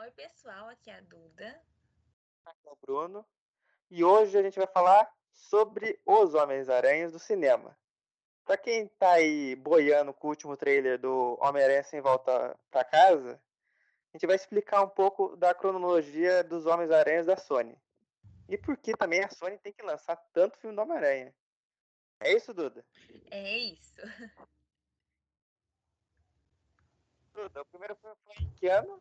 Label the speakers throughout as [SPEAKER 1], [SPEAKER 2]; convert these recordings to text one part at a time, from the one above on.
[SPEAKER 1] Oi, pessoal, aqui é a Duda.
[SPEAKER 2] Aqui é o Bruno. E hoje a gente vai falar sobre os Homens-Aranhas do cinema. Pra quem tá aí boiando com o último trailer do Homem-Aranha Sem Volta Pra Casa, a gente vai explicar um pouco da cronologia dos Homens-Aranhas da Sony. E por que também a Sony tem que lançar tanto filme do Homem-Aranha. É isso, Duda?
[SPEAKER 1] É isso.
[SPEAKER 2] Duda, o primeiro filme foi em que ano?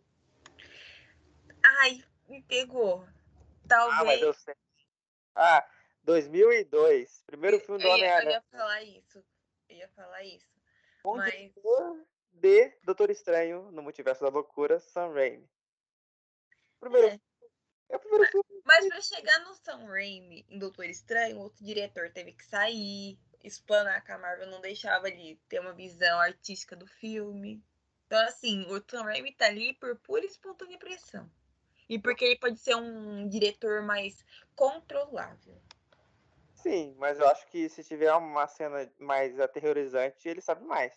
[SPEAKER 1] Ai, me pegou. Talvez.
[SPEAKER 2] Ah, mas. Ah, 2002. Primeiro filme do
[SPEAKER 1] ia, eu
[SPEAKER 2] Homem-Aranha.
[SPEAKER 1] ia falar isso. Eu ia falar isso.
[SPEAKER 2] O
[SPEAKER 1] mas-
[SPEAKER 2] de Doutor Estranho no Multiverso da Loucura, Sam Raimi. Primeiro,
[SPEAKER 1] É.
[SPEAKER 2] é o primeiro filme.
[SPEAKER 1] Mas pra chegar no Sam Raimi, em Doutor Estranho, outro diretor teve que sair, explanar que a Marvel não deixava ele ter uma visão artística do filme. Então, assim, o Sam Raimi tá ali por pura e espontânea pressão. E porque ele pode ser um diretor mais controlável.
[SPEAKER 2] Sim, mas eu acho que se tiver uma cena mais aterrorizante, ele sabe mais.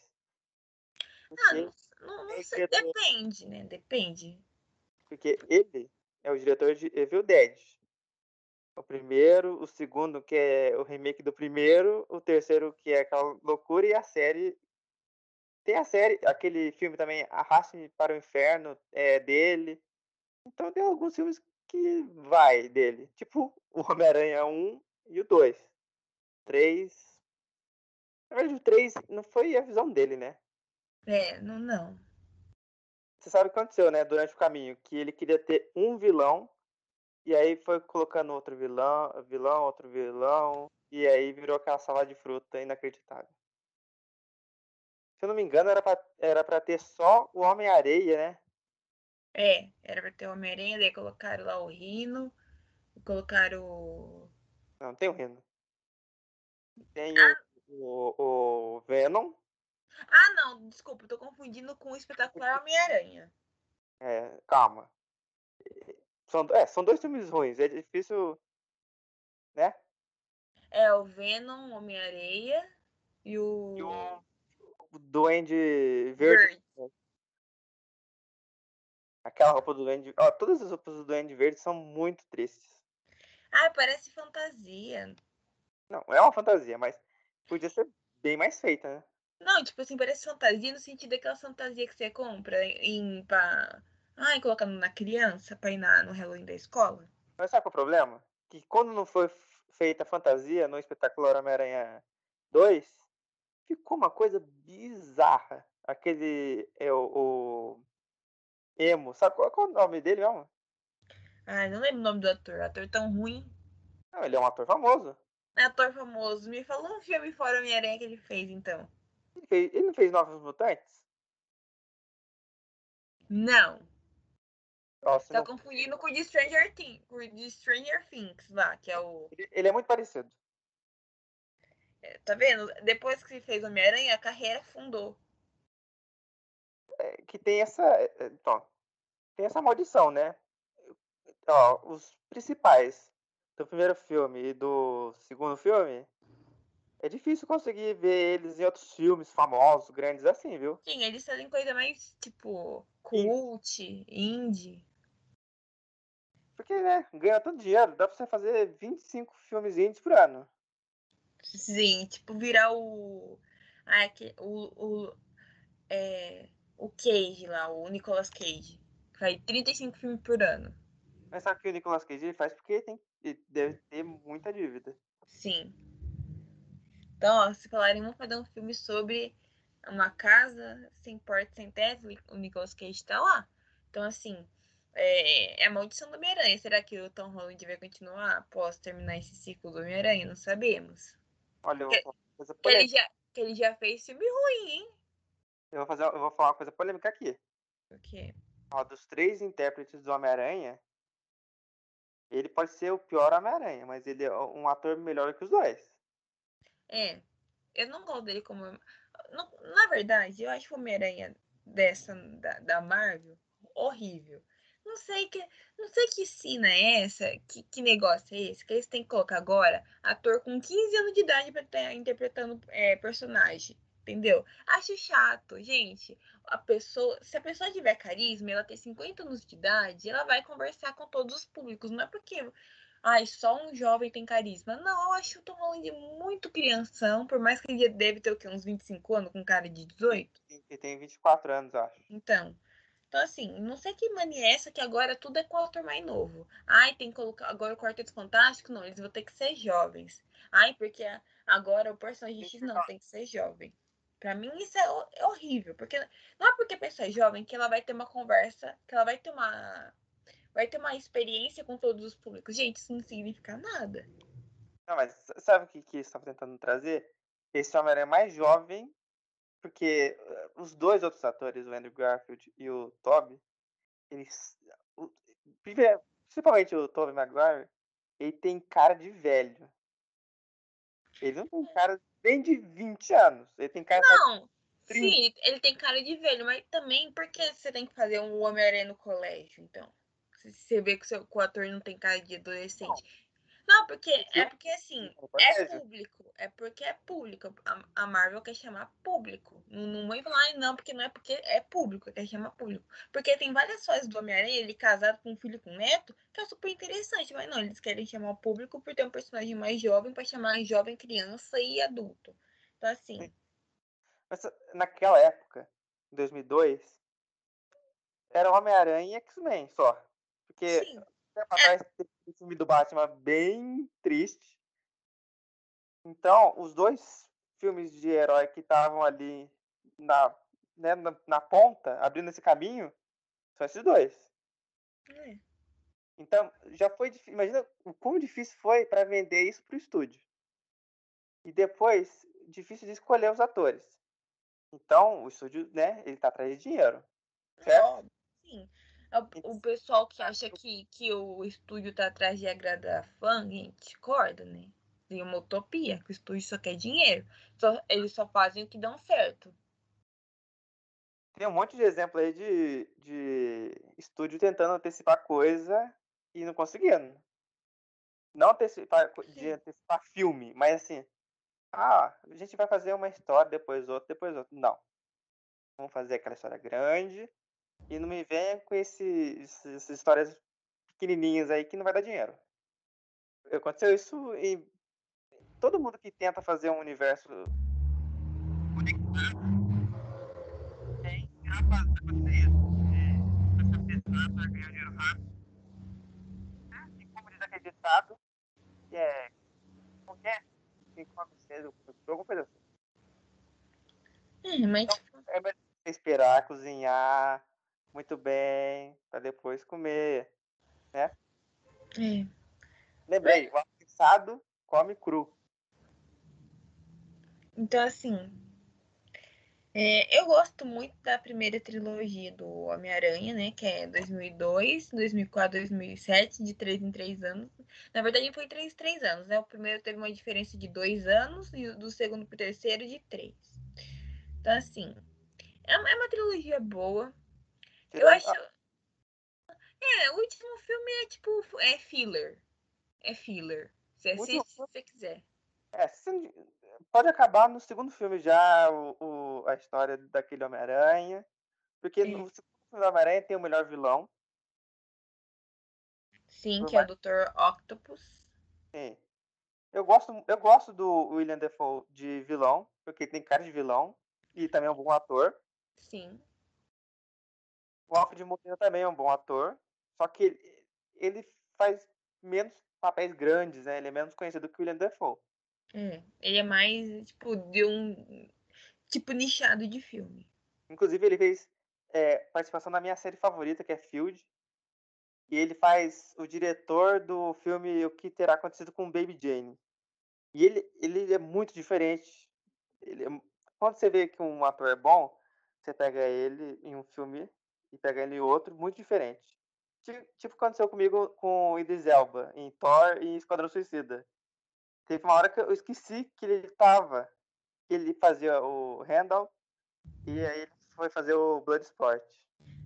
[SPEAKER 1] Ah,
[SPEAKER 2] Porque,
[SPEAKER 1] não, não, não
[SPEAKER 2] Tem
[SPEAKER 1] sei,
[SPEAKER 2] diretor-
[SPEAKER 1] depende, né? Depende.
[SPEAKER 2] porque ele é o diretor de Evil Dead. O primeiro, o segundo, que é o remake do primeiro, o terceiro, que é aquela loucura, e a série. Tem a série, aquele filme também, Arraste-me para o Inferno, é dele. Então tem alguns filmes que vai dele. Tipo o Homem-Aranha 1 e o 2. 3. Na verdade, o 3 não foi a visão dele, né?
[SPEAKER 1] É, não, não.
[SPEAKER 2] Você sabe o que aconteceu, né? Durante o caminho. Que ele queria ter um vilão. E aí foi colocando outro vilão, vilão, outro vilão. E aí virou aquela salada de fruta inacreditável. Se eu não me engano, era pra, era pra ter só o Homem-Areia, né?
[SPEAKER 1] É, era pra ter o Homem-Aranha, daí colocaram lá o Rino, colocaram o.
[SPEAKER 2] Não, tem o Rino. Tem
[SPEAKER 1] Ah.
[SPEAKER 2] o, o, o Venom.
[SPEAKER 1] Ah, não, desculpa, tô confundindo com o espetacular Homem-Aranha.
[SPEAKER 2] É, calma. São, é, são dois filmes ruins. É difícil. Né?
[SPEAKER 1] É o Venom, Homem-Areia e o.
[SPEAKER 2] E o, o Duende Verde.
[SPEAKER 1] Verde.
[SPEAKER 2] Aquela roupa do Duende. Ó, todas as roupas do Duende Verde são muito tristes.
[SPEAKER 1] Ah, parece fantasia.
[SPEAKER 2] Não, é uma fantasia, mas podia ser bem mais feita, né?
[SPEAKER 1] Não, tipo assim, parece fantasia no sentido daquela fantasia que você compra em pra. Ai, colocar na criança pra ir na, no Halloween da escola.
[SPEAKER 2] Mas sabe qual é o problema? Que quando não foi feita a fantasia no espetacular Homem-Aranha 2, ficou uma coisa bizarra. Aquele. É o. o emo. Sabe qual, qual é o nome dele mesmo?
[SPEAKER 1] Ai, não lembro o nome do ator. Ator tão ruim.
[SPEAKER 2] Não, ele é um ator famoso.
[SPEAKER 1] É ator famoso. Me falou um filme fora Homem-Aranha que ele fez, então.
[SPEAKER 2] Ele, fez, ele não fez Novos Mutantes?
[SPEAKER 1] Não.
[SPEAKER 2] Nossa,
[SPEAKER 1] Tá
[SPEAKER 2] não-
[SPEAKER 1] confundindo com o de Stranger Things, com de Stranger Things lá, que é o.
[SPEAKER 2] ele, ele é muito parecido.
[SPEAKER 1] é, Tá vendo? Depois que fez Homem-Aranha, a carreira afundou.
[SPEAKER 2] É, que tem essa. Então, tem essa maldição, né? Ó, os principais do primeiro filme e do segundo filme. É difícil conseguir ver eles em outros filmes famosos, grandes assim, viu?
[SPEAKER 1] Sim, eles fazem coisa mais, tipo, cult, indie.
[SPEAKER 2] Porque, né, ganha tanto dinheiro, dá pra você fazer 25 filmes indies por ano.
[SPEAKER 1] Sim, tipo, virar o. Ah, que, o. O, é, o Cage lá, o Nicolas Cage. Faz 35 filmes por ano.
[SPEAKER 2] Mas sabe que o Nicolas Cage ele faz porque tem, ele deve ter muita dívida.
[SPEAKER 1] Sim. Então, ó, se falarem, vamos fazer um filme sobre uma casa sem porta, sem teto, o Nicolas Cage tá lá. Então, assim, é, é a maldição do Homem-Aranha. Será que o Tom Holland vai continuar após terminar esse ciclo do Homem-Aranha? Não sabemos.
[SPEAKER 2] Olha,
[SPEAKER 1] Que- Que ele, já, que ele já fez filme ruim, hein?
[SPEAKER 2] Eu vou fazer, eu vou falar uma coisa polêmica aqui.
[SPEAKER 1] O quê?
[SPEAKER 2] Ó, dos três intérpretes do Homem-Aranha, ele pode ser o pior Homem-Aranha, mas ele é um ator melhor que os dois.
[SPEAKER 1] É, eu não gosto dele como. não- na verdade, eu acho o Homem-Aranha dessa da, da Marvel horrível. Não sei que não sei que cena é essa, que, que negócio é esse, que eles têm que colocar agora ator com 15 anos de idade pra estar interpretando é, personagem. Entendeu? Acho chato, gente. A pessoa, se a pessoa tiver carisma, ela tem 50 anos de idade, ela vai conversar com todos os públicos. Não é porque, ai, só um jovem tem carisma. Não, eu acho o Tom Holland muito crianção, por mais que ele deve ter o quê? Uns 25 anos com cara de 18?
[SPEAKER 2] Ele tem 24 anos, acho.
[SPEAKER 1] Então. Então, assim, não sei que mania é essa que agora tudo é com ator mais novo. Ai, tem que colocar agora o Quarteto Fantástico? Não, eles vão ter que ser jovens. Ai, porque agora o personagem X não tem que ser jovem. Para mim isso é, é, horrível, porque não é porque a pessoa é jovem que ela vai ter uma conversa, que ela vai ter uma vai ter uma experiência com todos os públicos. Gente, isso não significa nada.
[SPEAKER 2] Não, mas sabe o que que estava tentando trazer? Esse homem é mais jovem, porque eh, os dois outros atores, o Andrew Garfield e o Toby, eles o, principalmente o Tobey Maguire, ele tem cara de velho. Ele não tem cara nem de 20 anos. Ele tem cara
[SPEAKER 1] Não, de sim, ele tem cara de velho, mas também porque você tem que fazer um Homem-Aranha no colégio, então. Se você vê que o, seu, que o ator não tem cara de adolescente. Não. Não, porque é porque assim, é público. É porque é público. A, Marvel quer chamar público. Não, vem falar, não, porque não é porque é público, quer chamar público. Porque tem várias coisas do Homem-Aranha, ele casado com um filho com um neto, que é super interessante. Mas não, eles querem chamar o público por ter um personagem mais jovem para chamar jovem, criança e adulto. Então, assim.
[SPEAKER 2] Mas naquela época, em 2002, era Homem-Aranha e X-Men só. Porque Sim atrás teve um filme do Batman bem triste. Então, os dois filmes de herói que estavam ali na, né, na, na, ponta, abrindo esse caminho, são esses dois. É. Então, já foi difícil. Imagina o quão difícil foi para vender isso pro estúdio. E depois, difícil de escolher os atores. Então, o estúdio, né, ele tá atrás de dinheiro. Certo?
[SPEAKER 1] Sim. É o, pessoal que acha que, que o estúdio tá atrás de agradar fã, gente, discorda, né? Tem uma utopia, que o estúdio só quer dinheiro. Só, eles só fazem o que dão certo.
[SPEAKER 2] Tem um monte de exemplo aí de, de estúdio tentando antecipar coisa e não conseguindo. Não antecipar, de antecipar filme, mas assim, ah, a gente vai fazer uma história, depois outra, depois outra. Não. Vamos fazer aquela história grande, e não me venha com esse, essas histórias pequenininhas aí que não vai dar dinheiro. Aconteceu isso e todo mundo que tenta fazer um universo conectado tem que acontecer isso. Essa pessoa para ganhar dinheiro rápido. E como diz aquele ditado, que é qualquer quem come cedo, alguma coisa assim.
[SPEAKER 1] É, mas... Então,
[SPEAKER 2] é melhor esperar, cozinhar, muito bem para depois comer, né?
[SPEAKER 1] É.
[SPEAKER 2] Lembrei, o assado come cru.
[SPEAKER 1] Então, assim, é, eu gosto muito da primeira trilogia do Homem-Aranha, né? Que é 2002, 2004, 2007, de 3 em 3 anos. Na verdade, foi 3 em 3 anos, né? O primeiro teve uma diferença de 2 anos e do segundo pro terceiro de 3. Então, assim, é é uma trilogia boa. Eu acho. É, o último filme é tipo. É filler. É filler. Você assiste se você quiser.
[SPEAKER 2] É, pode acabar no segundo filme já o, o a história daquele Homem-Aranha. Porque é. no segundo filme do Homem-Aranha tem o melhor vilão.
[SPEAKER 1] Sim, que mais... é o Dr. Octopus.
[SPEAKER 2] Sim. Eu gosto, eu gosto do William Defoe de vilão, porque tem cara de vilão e também é um bom ator.
[SPEAKER 1] Sim.
[SPEAKER 2] O Alfred Molina também é um bom ator, só que ele, ele faz menos papéis grandes, né? Ele é menos conhecido que o William Dafoe.
[SPEAKER 1] É, ele é mais, tipo, de um tipo nichado de filme.
[SPEAKER 2] Inclusive, ele fez é, participação na minha série favorita, que é Field. E ele faz o diretor do filme O que Terá Acontecido com Baby Jane. E ele, ele é muito diferente. Ele é... Quando você vê que um ator é bom, você pega ele em um filme e pega ele em outro muito diferente. Tipo, aconteceu comigo com o Idris Elba em Thor e Esquadrão Suicida. Teve uma hora que eu esqueci que ele tava, que ele fazia o Randall e aí ele foi fazer o Bloodsport.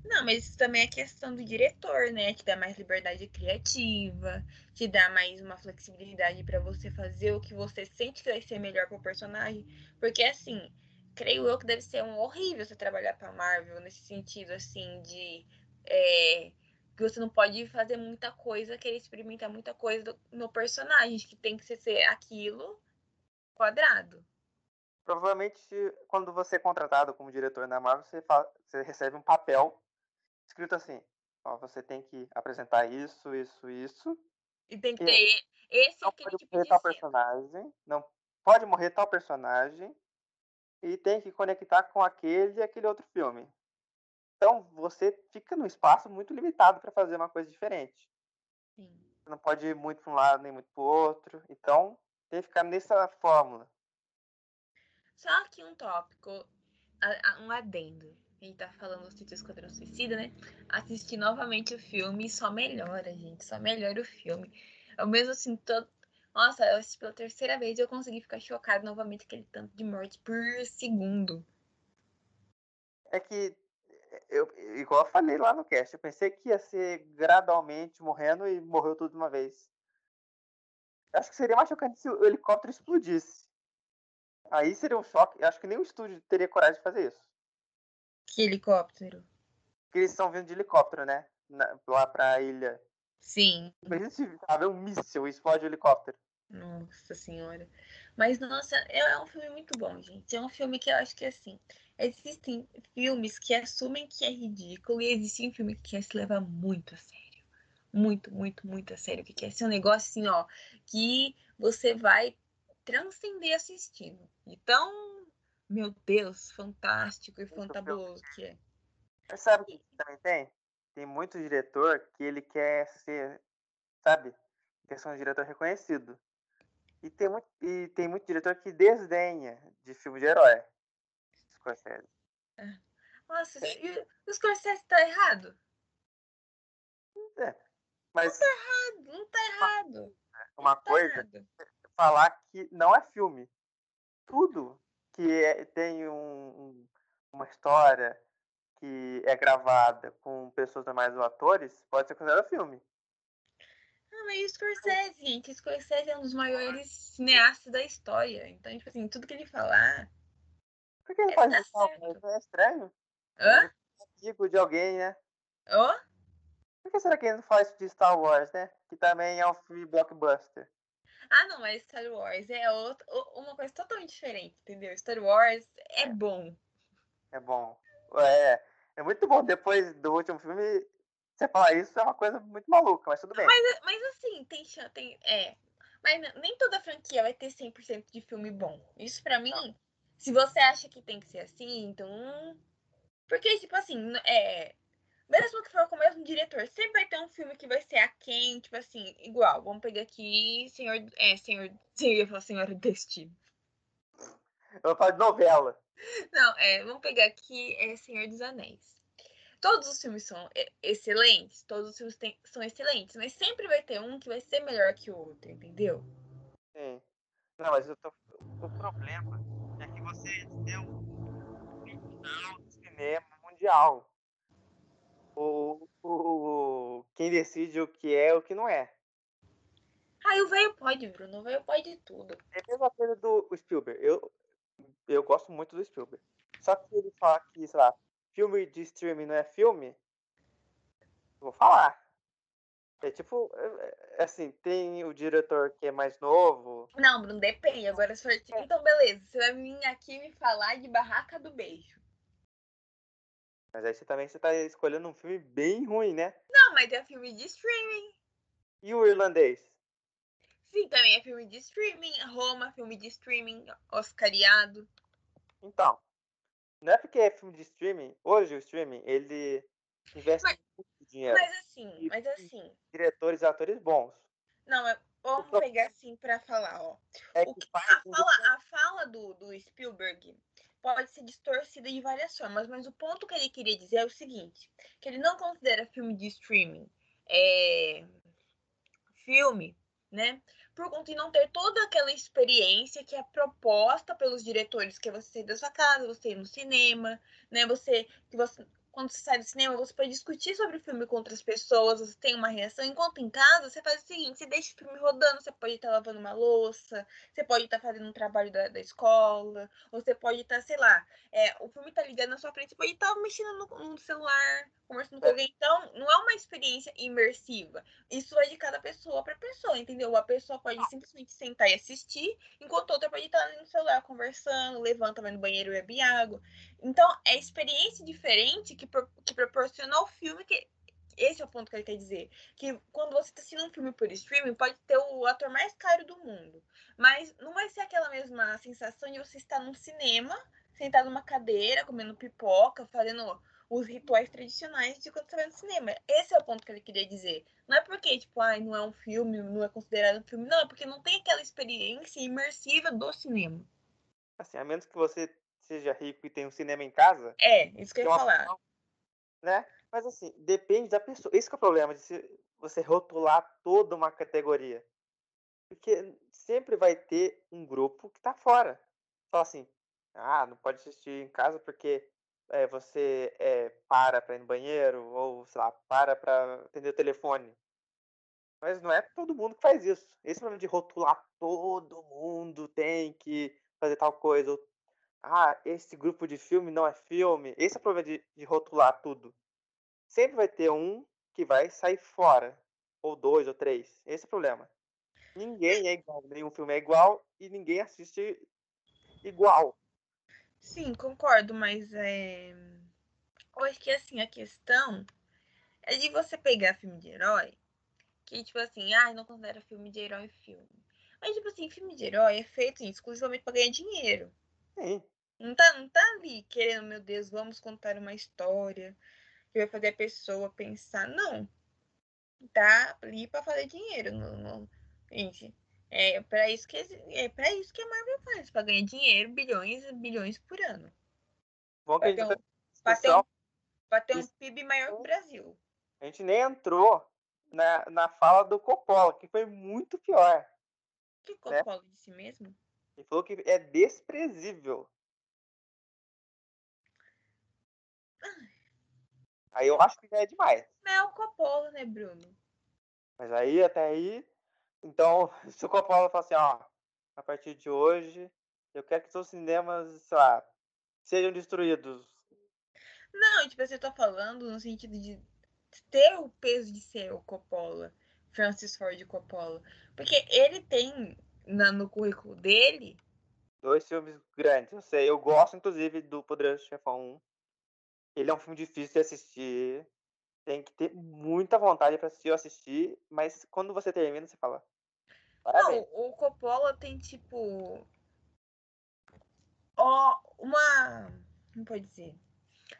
[SPEAKER 1] Não, mas isso também é questão do diretor, né? Te dá mais liberdade criativa, te dá mais uma flexibilidade para você fazer o que você sente que vai ser melhor pro personagem. Porque assim, creio eu que deve ser um horrível você trabalhar pra Marvel nesse sentido, assim, de. É, que você não pode fazer muita coisa, querer experimentar muita coisa no personagem, que tem que ser aquilo quadrado.
[SPEAKER 2] Provavelmente, quando você é contratado como diretor na Marvel, você, fala, você recebe um papel escrito assim: ó, você tem que apresentar isso, isso, isso.
[SPEAKER 1] E tem que ter e esse
[SPEAKER 2] não pode
[SPEAKER 1] tipo
[SPEAKER 2] morrer
[SPEAKER 1] de
[SPEAKER 2] tal
[SPEAKER 1] cena.
[SPEAKER 2] personagem, não pode morrer tal personagem e tem que conectar com aquele e aquele outro filme. Então você fica num espaço muito limitado para fazer uma coisa diferente.
[SPEAKER 1] Sim.
[SPEAKER 2] Você não pode ir muito para um lado nem muito para o outro. Então tem que ficar nessa fórmula.
[SPEAKER 1] Só que um tópico, um adendo. A gente tá falando do Esquadrão Suicida, né? Assistir novamente o filme só melhora, gente. Só melhora o filme. Eu mesmo assim, todo... Nossa, eu assisti pela terceira vez e eu consegui ficar chocado novamente aquele tanto de morte por segundo.
[SPEAKER 2] É que, eu, igual eu falei lá no cast, eu pensei que ia ser gradualmente morrendo e morreu tudo de uma vez. Acho que seria mais chocante se o helicóptero explodisse. Aí seria um choque. Acho que nem o estúdio teria coragem de fazer isso.
[SPEAKER 1] Que helicóptero.
[SPEAKER 2] Porque eles estão vindo de helicóptero, né? Na, lá pra ilha.
[SPEAKER 1] Sim.
[SPEAKER 2] Imagina se haver um míssil e explode o helicóptero.
[SPEAKER 1] Nossa senhora. Mas, nossa, é, é um filme muito bom, gente. É um filme que eu acho que, assim, existem filmes que assumem que é ridículo e existem filmes que quer se levar muito a sério. Muito, muito, muito a sério. Que quer ser um negócio, assim, ó, que você vai transcender assistindo. Então, meu Deus, fantástico e fantabuloso que é.
[SPEAKER 2] Mas sabe o que também tem? Tem muito diretor que ele quer ser, sabe? Quer ser um diretor reconhecido. E tem muito, e tem muito diretor que desdenha de filme de herói. Scorsese.
[SPEAKER 1] Nossa, e o Scorsese tá errado?
[SPEAKER 2] É. Mas
[SPEAKER 1] Não tá errado.
[SPEAKER 2] uma
[SPEAKER 1] Tá
[SPEAKER 2] coisa
[SPEAKER 1] errado.
[SPEAKER 2] é falar que não é filme. Tudo que é- tem um- um- uma história que é gravada com pessoas normais ou atores pode ser considerado filme.
[SPEAKER 1] Ah, mas o Scorsese, gente, Scorsese é um dos maiores cineastas da história. Então, tipo assim, tudo que ele falar.
[SPEAKER 2] Por que ele
[SPEAKER 1] É,
[SPEAKER 2] faz
[SPEAKER 1] tá
[SPEAKER 2] isso? É estranho.
[SPEAKER 1] Hã?
[SPEAKER 2] Amigo de alguém, né?
[SPEAKER 1] Ó?
[SPEAKER 2] Por que será que ele não faz de Star Wars, né? Que também é um filme blockbuster.
[SPEAKER 1] Ah, não, mas Star Wars é outro, o- uma coisa totalmente diferente, entendeu? Star Wars é bom.
[SPEAKER 2] É bom. É, é muito bom. Depois do último filme, você falar isso é uma coisa muito maluca, mas tudo bem.
[SPEAKER 1] Mas, mas assim, tem chance. Tem, é. Mas nem toda franquia vai ter 100% de filme bom. Isso pra mim, se você acha que tem que ser assim, então. Porque, tipo assim, é. Mesmo que for com o mesmo diretor, sempre vai ter um filme que vai ser aquém, tipo assim, igual. Vamos pegar aqui Senhor. É, Senhor. Eu ia falar Senhor do Destino.
[SPEAKER 2] Eu falar de novela.
[SPEAKER 1] Não, é, vamos pegar aqui é Senhor dos Anéis. Todos os filmes são excelentes, todos os filmes têm- são excelentes, mas sempre vai ter um que vai ser melhor que o outro, entendeu?
[SPEAKER 2] Sim. Não, mas tô... o problema é que você deu um final do cinema mundial. O, o, quem decide o que é e o que não é.
[SPEAKER 1] Ah, o velho pode, Bruno, o velho pode tudo.
[SPEAKER 2] É a mesma coisa do Spielberg. Eu, eu gosto muito do Spielberg. Só que ele fala que, sei lá, filme de streaming não é filme, vou falar. É tipo, é- é assim, tem o diretor que é mais novo.
[SPEAKER 1] Não, Bruno, depende. Agora, se for... Então, beleza, você vai vir aqui me falar de Barraca do Beijo.
[SPEAKER 2] Mas aí você também você tá escolhendo um filme bem ruim, né?
[SPEAKER 1] Não, mas é filme de streaming.
[SPEAKER 2] E o irlandês?
[SPEAKER 1] Sim, também é filme de streaming. Roma, filme de streaming, oscariado.
[SPEAKER 2] Então, não é porque é filme de streaming, hoje o streaming, ele investe
[SPEAKER 1] Mas-
[SPEAKER 2] muito dinheiro.
[SPEAKER 1] Mas assim, mas assim.
[SPEAKER 2] Diretores e atores bons.
[SPEAKER 1] Não, é- vamos
[SPEAKER 2] pro-
[SPEAKER 1] pegar assim pra falar, ó.
[SPEAKER 2] É que
[SPEAKER 1] que- a
[SPEAKER 2] um
[SPEAKER 1] fala, a fala do, do Spielberg pode ser distorcida de várias formas, mas o ponto que ele queria dizer é o seguinte: que ele não considera filme de streaming é, filme, né? Por conta de não ter toda aquela experiência que é proposta pelos diretores, que é você sair da sua casa, você ir no cinema, né? Você que você quando você sai do cinema, você pode discutir sobre o filme com outras pessoas, você tem uma reação. Enquanto em casa, você faz o seguinte: você deixa o filme rodando, você pode estar lavando uma louça, você pode estar fazendo um trabalho da, da escola, ou você pode estar, sei lá, é, o filme tá ligando na sua frente, você pode estar mexendo no, no celular, conversando com alguém. Então, não é uma experiência imersiva. Isso vai de cada pessoa para pessoa, entendeu? A pessoa pode simplesmente sentar e assistir, enquanto outra pode estar no celular conversando, levanta, vai no banheiro e bebe água. Então, é experiência diferente que, que proporciona o filme que. Esse é o ponto que ele quer dizer. Que quando você está assistindo um filme por streaming, pode ter o ator mais caro do mundo. Mas não vai ser aquela mesma sensação de você estar num cinema, sentado numa cadeira, comendo pipoca, fazendo os rituais tradicionais de quando você vai no cinema. Esse é o ponto que ele queria dizer. Não é porque, tipo, ai, não é um filme, não é considerado um filme. Não, é porque não tem aquela experiência imersiva do cinema.
[SPEAKER 2] Assim, a menos que você seja rico e tenha um cinema em casa.
[SPEAKER 1] É, isso que eu ia é falar.
[SPEAKER 2] Né? Mas assim, depende da pessoa. Esse é o problema de você rotular toda uma categoria. Porque sempre vai ter um grupo que tá fora. Fala assim, ah, não pode assistir em casa porque é, você é, para para ir no banheiro, ou sei lá, para para atender o telefone. Mas não é todo mundo que faz isso. Esse problema de rotular todo mundo tem que fazer tal coisa, ou ah, esse grupo de filme não é filme. Esse é o problema de, de rotular tudo. Sempre vai ter um que vai sair fora. Ou dois, ou três. Esse é o problema. Ninguém é igual, nenhum filme é igual e ninguém assiste igual.
[SPEAKER 1] Sim, concordo, mas é. Eu acho que assim, a questão é de você pegar filme de herói, que tipo assim, ah, não considera filme de herói filme. Mas, tipo assim, filme de herói é feito exclusivamente para ganhar dinheiro.
[SPEAKER 2] Sim.
[SPEAKER 1] Não tá, não tá ali querendo, meu Deus, vamos contar uma história que vai fazer a pessoa pensar. Não. Tá ali para fazer dinheiro. Não, não. Gente, é para isso que é para isso que a Marvel faz, para ganhar dinheiro, bilhões e bilhões por ano.
[SPEAKER 2] Bom
[SPEAKER 1] que
[SPEAKER 2] pra,
[SPEAKER 1] ter um, pra, ter um, pra ter um PIB maior que o Brasil.
[SPEAKER 2] A gente nem entrou na, na fala do Coppola, que foi muito pior.
[SPEAKER 1] O que Coppola né? disse mesmo?
[SPEAKER 2] Ele falou que é desprezível Aí eu acho que já é demais.
[SPEAKER 1] Não é o Coppola, né, Bruno?
[SPEAKER 2] Mas aí, até aí. Então, se o Coppola falar assim, ó, a partir de hoje, eu quero que seus cinemas, sei lá, sejam destruídos.
[SPEAKER 1] Não, tipo, você tá falando no sentido de ter o peso de ser o Coppola, Francis Ford Coppola. Porque ele tem na, no currículo dele.
[SPEAKER 2] Dois filmes grandes, eu sei. Eu gosto, inclusive, do Poderoso Chefão 1. Ele é um filme difícil de assistir. Tem que ter muita vontade para assistir ou assistir, mas quando você termina, você fala.
[SPEAKER 1] Parabéns. Não, o Coppola tem tipo. Ó, uma. Como pode dizer?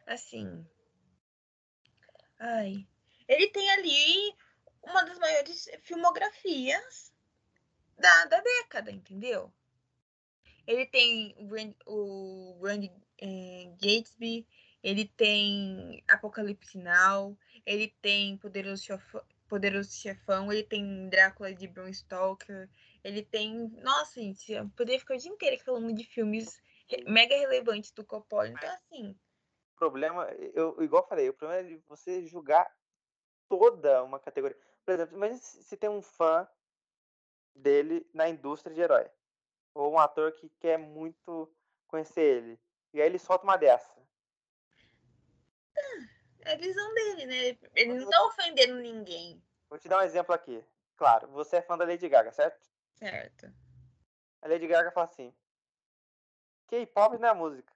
[SPEAKER 1] Assim. Ai. Ele tem ali uma das maiores filmografias da, da década, entendeu? Ele tem o Grand, o é, Gatesby, ele tem Apocalipse Now, ele tem Poderoso Chefão, Poderoso Chefão ele tem Drácula de Bram Stoker, ele tem. Nossa, gente, eu poderia ficar o dia inteiro falando de filmes mega relevantes do Coppola. Então, assim.
[SPEAKER 2] O problema, eu, igual eu falei, o problema é você julgar toda uma categoria. Por exemplo, imagine se tem um fã dele na indústria de herói. Ou um ator que quer muito conhecer ele. E aí ele solta uma dessa.
[SPEAKER 1] É a visão dele, né? Ele não tá ofendendo ninguém.
[SPEAKER 2] Vou te dar um exemplo aqui. Claro, você é fã da Lady Gaga, certo?
[SPEAKER 1] Certo.
[SPEAKER 2] A Lady Gaga fala assim: K-pop não é música.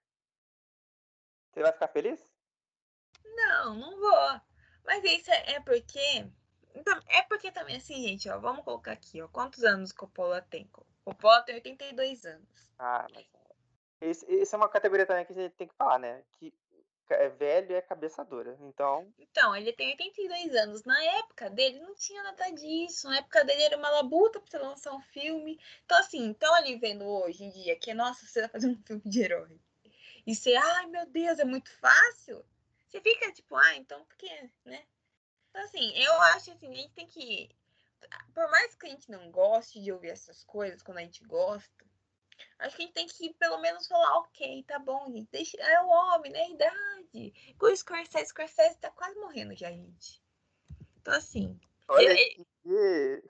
[SPEAKER 2] Você vai ficar feliz?
[SPEAKER 1] Não, não vou. Mas isso é, é porque. Então, é porque também, assim, gente, ó, vamos colocar aqui, ó. Quantos anos Coppola tem? Coppola tem 82 anos.
[SPEAKER 2] Ah, mas. Isso é uma categoria também que a gente tem que falar, né? Que é velho e é cabeça dura. Então.
[SPEAKER 1] Então, ele tem 82 anos. Na época dele não tinha nada disso. Na época dele era uma labuta pra você lançar um filme. Então, assim, então ali vendo hoje em dia que, nossa, você vai fazer um filme de herói. E você, ai meu Deus, é muito fácil. Você fica tipo, ah, então por quê, né? Então, assim, eu acho assim, a gente tem que. Por mais que a gente não goste de ouvir essas coisas quando a gente gosta, Acho que a gente tem que pelo menos falar, ok, tá bom, gente. Deixa, é o homem, né? Idade. verdade. O Scorsese, Scorsese tá quase morrendo já, gente. Então, assim.
[SPEAKER 2] Olha,
[SPEAKER 1] ele-.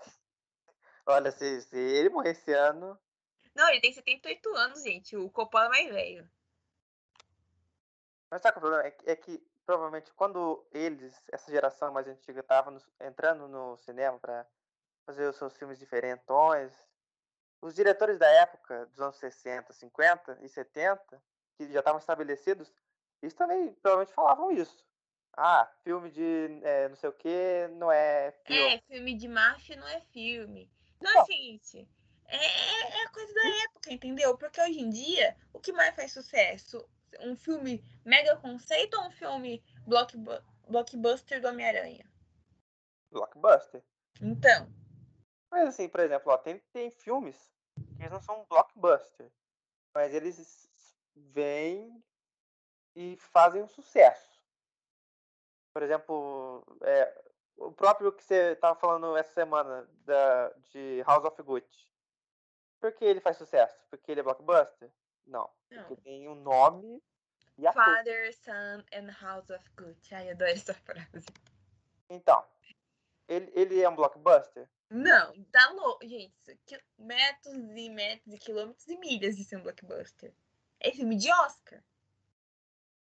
[SPEAKER 2] Olha se, se ele morrer esse ano.
[SPEAKER 1] Não, ele tem 78 anos, gente. O Coppola é mais velho.
[SPEAKER 2] Mas sabe é o problema? É é que provavelmente quando eles, essa geração mais antiga, tava no- entrando no cinema para fazer os seus filmes diferentões, os diretores da época, dos anos 60, 50 e 70, que já estavam estabelecidos, eles também provavelmente falavam isso. Ah, filme de é, não sei o que não é filme.
[SPEAKER 1] É, filme de máfia não é filme. Não,
[SPEAKER 2] Não.
[SPEAKER 1] gente. É, é- é a coisa da época, entendeu? Porque hoje em dia, o que mais faz sucesso? Um filme mega conceito ou um filme blockbu- blockbuster do Homem-Aranha?
[SPEAKER 2] Blockbuster.
[SPEAKER 1] Então,
[SPEAKER 2] Mas assim, por exemplo, ó, tem, tem filmes que eles não são blockbuster, mas eles vêm e fazem um sucesso. Por exemplo, é, o próprio que você estava falando essa semana da, de House of Gucci. Por que ele faz sucesso? Porque ele é blockbuster? Não.
[SPEAKER 1] não.
[SPEAKER 2] Porque tem um nome e a
[SPEAKER 1] Father, Son and House of Gucci. Ai, adoro essa frase.
[SPEAKER 2] Então, ele, ele é um blockbuster?
[SPEAKER 1] Não, tá louco. Gente, metros e metros e quilômetros e milhas de ser um blockbuster. É filme de Oscar.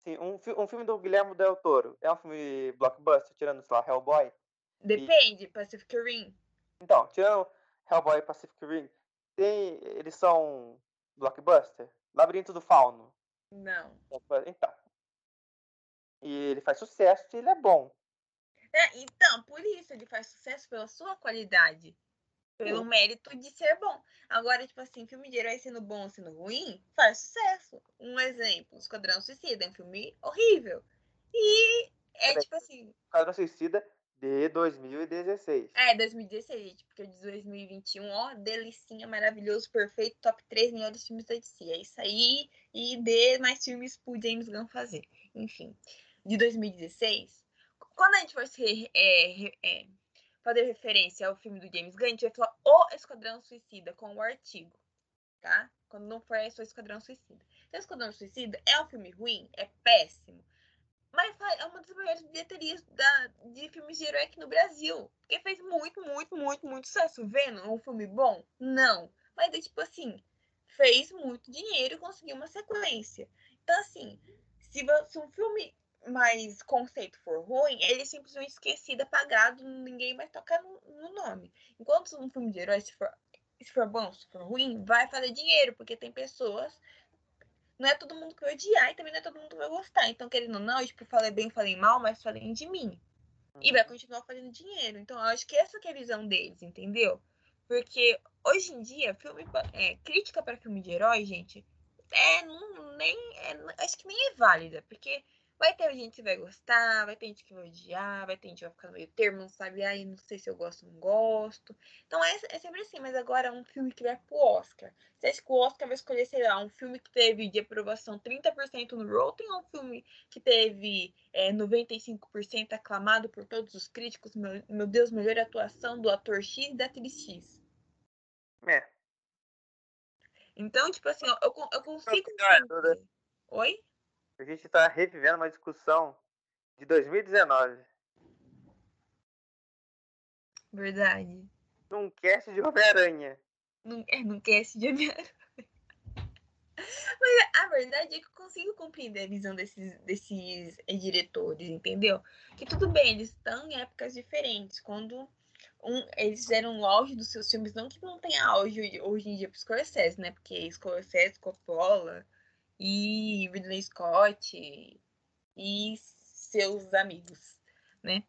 [SPEAKER 2] Sim, um, um filme do Guilherme Del Toro é um filme blockbuster, tirando, sei lá, Hellboy?
[SPEAKER 1] Depende, Pacific Rim.
[SPEAKER 2] Então, tirando Hellboy e Pacific Rim, tem, eles são blockbuster? Labirinto do Fauno.
[SPEAKER 1] Não.
[SPEAKER 2] blockbuster? Então. E ele faz sucesso e ele é bom.
[SPEAKER 1] É, então, por isso ele faz sucesso pela sua qualidade. Pelo mérito de ser bom. Agora, tipo assim, filme de herói sendo bom ou sendo ruim, faz sucesso. Um exemplo, Esquadrão Suicida é um filme horrível. E é
[SPEAKER 2] Peraí.
[SPEAKER 1] tipo assim,
[SPEAKER 2] Esquadrão Suicida de 2016.
[SPEAKER 1] é 2016, gente, porque de 2021, ó, delicinha, maravilhoso, perfeito, top 3 melhores filmes da DC. É isso aí. E dê mais filmes pro James Gunn fazer. Enfim, de 2016, quando a gente for é, é, fazer referência ao filme do James Gunn, a gente vai falar O Esquadrão Suicida com o artigo, tá? Quando não for só Esquadrão Suicida. Então, Esquadrão Suicida é um filme ruim, é péssimo, mas é uma das maiores bilheterias da, de filmes de herói aqui no Brasil. Porque fez muito, muito, muito, muito sucesso. Vendo é um filme bom? Não. Mas é tipo assim, fez muito dinheiro e conseguiu uma sequência. Então, assim, se, se um filme mais conceito for ruim, ele é simplesmente esquecido, apagado, ninguém vai tocar no, no nome. Enquanto um filme de herói, se for, se for bom, se for ruim, vai fazer dinheiro, porque tem pessoas. Não é todo mundo que vai odiar e também não é todo mundo que vai gostar. Então, querendo ou não, eu, tipo, falei bem, falei mal, mas falei de mim. E vai continuar fazendo dinheiro. Então, eu acho que essa que é a visão deles, entendeu? Porque hoje em dia, filme, é, crítica para filme de herói, gente, é, não, nem, é, acho que nem é válida. Porque vai ter gente que vai gostar, vai ter gente que vai odiar, vai ter gente que vai ficar no meio termo, não sabe, ai, não sei se eu gosto ou não gosto. Então, é, é sempre assim. Mas agora, um filme que vai pro Oscar. Você acha que o Oscar vai escolher, sei lá, um filme que teve de aprovação 30% no Rotten ou um filme que teve é, 95% aclamado por todos os críticos? Meu, meu Deus, melhor atuação do ator X e da atriz X.
[SPEAKER 2] É.
[SPEAKER 1] Então, tipo assim, eu, eu, con- eu consigo
[SPEAKER 2] Duda.
[SPEAKER 1] entender. Oi?
[SPEAKER 2] A gente tá revivendo uma discussão de 2019.
[SPEAKER 1] Verdade.
[SPEAKER 2] Num cast de Homem-Aranha.
[SPEAKER 1] Não, é, quer esse de Homem-Aranha. Mas a verdade é que eu consigo compreender a visão desses, desses eh, diretores, entendeu? Que tudo bem, eles estão em épocas diferentes. Quando um, eles fizeram o auge dos seus filmes, não que não tenha auge hoje- hoje em dia pro Scorsese, né? Porque Scorsese, Coppola e Ridley Scott e seus amigos, né?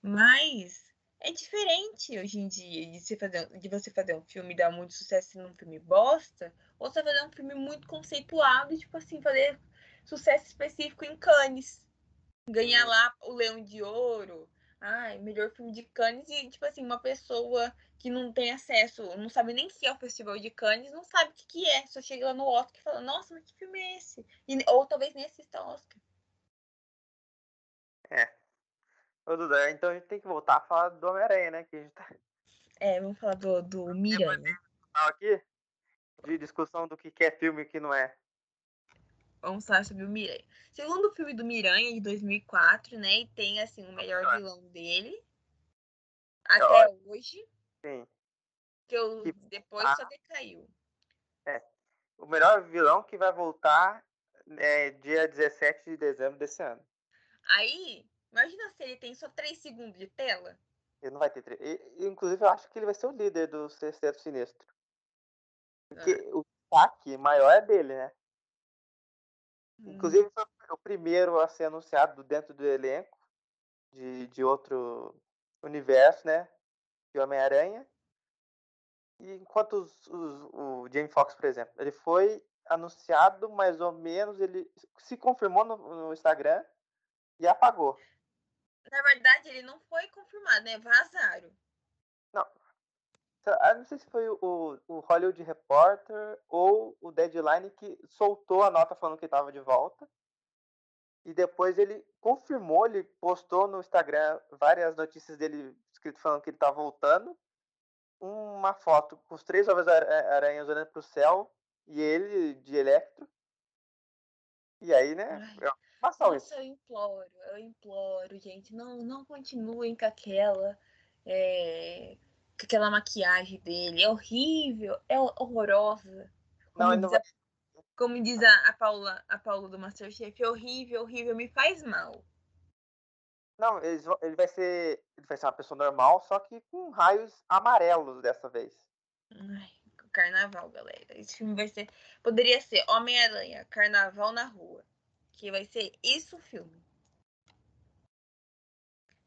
[SPEAKER 1] Mas é diferente hoje em dia de, você fazer, de você fazer um filme e dar muito sucesso sendo um filme bosta, ou você fazer um filme muito conceituado e, tipo assim, fazer sucesso específico em Cannes. Ganhar lá o Leão de Ouro. Ai, melhor filme de Cannes e, tipo assim, uma pessoa que não tem acesso, não sabe nem se é o Festival de Cannes, não sabe o que, que é. Só chega lá no Oscar e fala, nossa, mas que filme é esse? E- ou talvez nem assista ao Oscar.
[SPEAKER 2] Ô, Duda, então a gente tem que voltar a falar do Homem-Aranha, né? Que a gente tá
[SPEAKER 1] É, vamos falar do, do Miranha.
[SPEAKER 2] aqui de discussão do que que é filme e o que não é.
[SPEAKER 1] vamos falar sobre o Miranha. Segundo filme do Miranha, de 2004, né? E tem, assim, o melhor vilão dele. Até hoje.
[SPEAKER 2] Sim.
[SPEAKER 1] Que eu, depois só decaiu.
[SPEAKER 2] É. O melhor vilão que vai voltar é dia 17 de dezembro desse ano.
[SPEAKER 1] Aí, imagina se ele tem só 3 segundos de tela.
[SPEAKER 2] Ele não vai ter 3. Inclusive, eu acho que ele vai ser o líder do Sexteto Sinistro. Porque ah. o destaque maior é dele, né? Hum. Inclusive, foi o primeiro a ser anunciado dentro do elenco de, de outro universo, né? De Homem-Aranha. E enquanto os, os, o Jamie Foxx, por exemplo, ele foi anunciado mais ou menos, ele se confirmou no, no Instagram e apagou.
[SPEAKER 1] Na verdade, ele não foi confirmado, né? Vazaram.
[SPEAKER 2] Não. Eu não sei se foi o, o Hollywood Reporter ou o Deadline que soltou a nota falando que estava de volta. E depois ele confirmou, ele postou no Instagram várias notícias dele escrito falando que ele tá voltando. Uma foto com os três Homens-Aranhas olhando pro céu e ele de Electro. E aí, né?
[SPEAKER 1] Ai, é Nossa, eu imploro, eu imploro, gente. Não, não continuem com aquela. É, com aquela maquiagem dele. É horrível, é horrorosa.
[SPEAKER 2] Como não, diz, não...
[SPEAKER 1] a, como diz a, a, Paula, a Paula do Masterchef, é horrível, horrível, me faz mal.
[SPEAKER 2] Não, ele, vai ser. Ele vai ser uma pessoa normal, só que com raios amarelos dessa vez.
[SPEAKER 1] Ai, carnaval, galera. Esse filme vai ser. Poderia ser Homem-Aranha, Carnaval na Rua. Que vai ser isso o filme.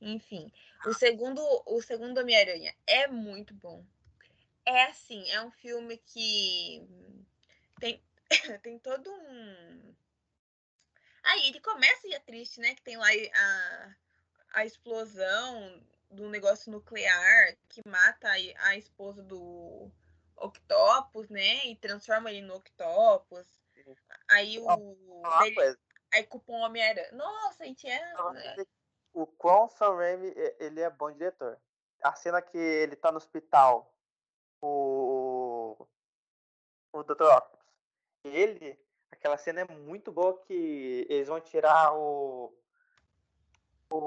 [SPEAKER 1] Enfim, o segundo, o segundo Homem-Aranha é muito bom. É assim, é um filme que tem, tem todo um. Aí ele começa é triste, né? Que tem lá a, a explosão do negócio nuclear que mata a, esposa do Octopus, né? E transforma ele no Octopus. Aí o. Ele, aí culpa o Homem-Aranha. Nossa, a gente é.
[SPEAKER 2] O quão Sam Raimi ele é bom diretor. A cena que ele tá no hospital, o. O Dr. Octopus. Ele. Aquela cena é muito boa que eles vão tirar o o,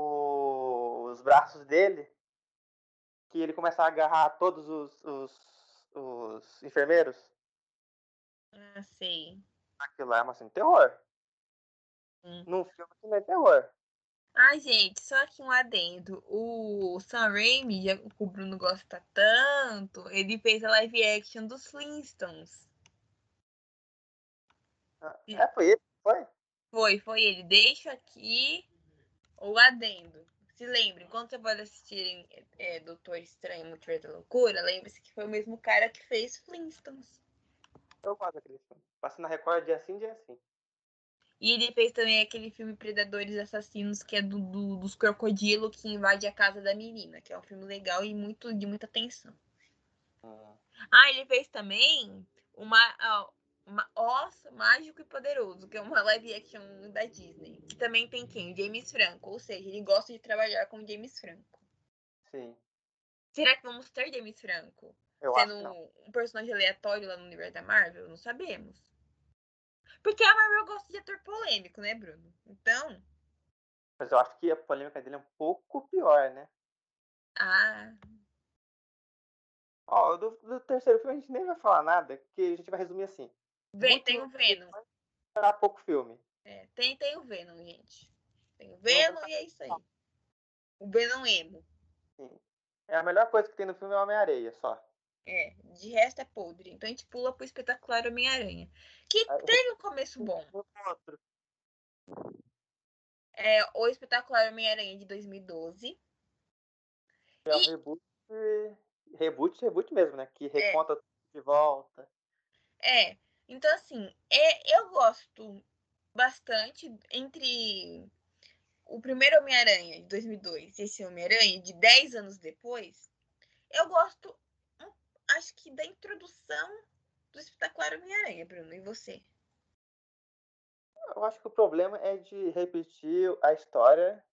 [SPEAKER 2] os braços dele, que ele começa a agarrar todos os, os, os enfermeiros.
[SPEAKER 1] Ah, sei.
[SPEAKER 2] Aquilo lá é uma cena de terror. Hum. Num filme que não é terror.
[SPEAKER 1] Ai, gente, só que um adendo. O Sam Raimi, já que o Bruno gosta tanto, ele fez a live action dos Flintstones.
[SPEAKER 2] Ah, é, foi ele? Foi?
[SPEAKER 1] Foi, foi ele. Deixo aqui o adendo. Se lembrem, quando você pode assistirem é, Doutor Estranho Multiverso da Loucura, lembre-se que foi o mesmo cara que fez Flintstones.
[SPEAKER 2] Eu gosto daquele filme. Passa na Record dia sim, dia sim.
[SPEAKER 1] E ele fez também aquele filme Predadores Assassinos, que é do, do dos crocodilos que invade a casa da menina, que é um filme legal e muito de muita tensão. Ah, ah ele fez também uma, uma Oz Mágico e Poderoso, que é uma live action da Disney. Que também tem quem? James Franco. Ou seja, ele gosta de trabalhar com James Franco.
[SPEAKER 2] Sim.
[SPEAKER 1] Será que vamos ter James Franco?
[SPEAKER 2] Eu
[SPEAKER 1] sendo
[SPEAKER 2] um
[SPEAKER 1] personagem aleatório lá no universo da Marvel? Não sabemos. Porque a Marvel gosta de ator polêmico, né, Bruno? Então.
[SPEAKER 2] Mas eu acho que a polêmica dele é um pouco pior, né?
[SPEAKER 1] Ah.
[SPEAKER 2] Ó, do, do terceiro filme a gente nem vai falar nada, porque a gente vai resumir assim.
[SPEAKER 1] Vem, tem o Venom.
[SPEAKER 2] Será pouco filme.
[SPEAKER 1] É, tem, tem o Venom, gente. Tem o Venom e é isso aí. O Venom emo.
[SPEAKER 2] Sim. É a melhor coisa que tem no filme é o Homem-Areia, só.
[SPEAKER 1] É, de resto é podre. Então a gente pula pro espetacular Homem-Aranha. Que teve um começo bom. É o espetacular Homem-Aranha de 2012.
[SPEAKER 2] É e... reboot, reboot, reboot mesmo, né? Que é. reconta é. de volta.
[SPEAKER 1] É, então, assim, é, eu gosto bastante entre o primeiro Homem-Aranha de 2002 e esse Homem-Aranha de 10 anos depois. Eu gosto, acho que da introdução do espetacular Homem-Aranha, Bruno. E você?
[SPEAKER 2] Eu acho que o problema é de repetir a história,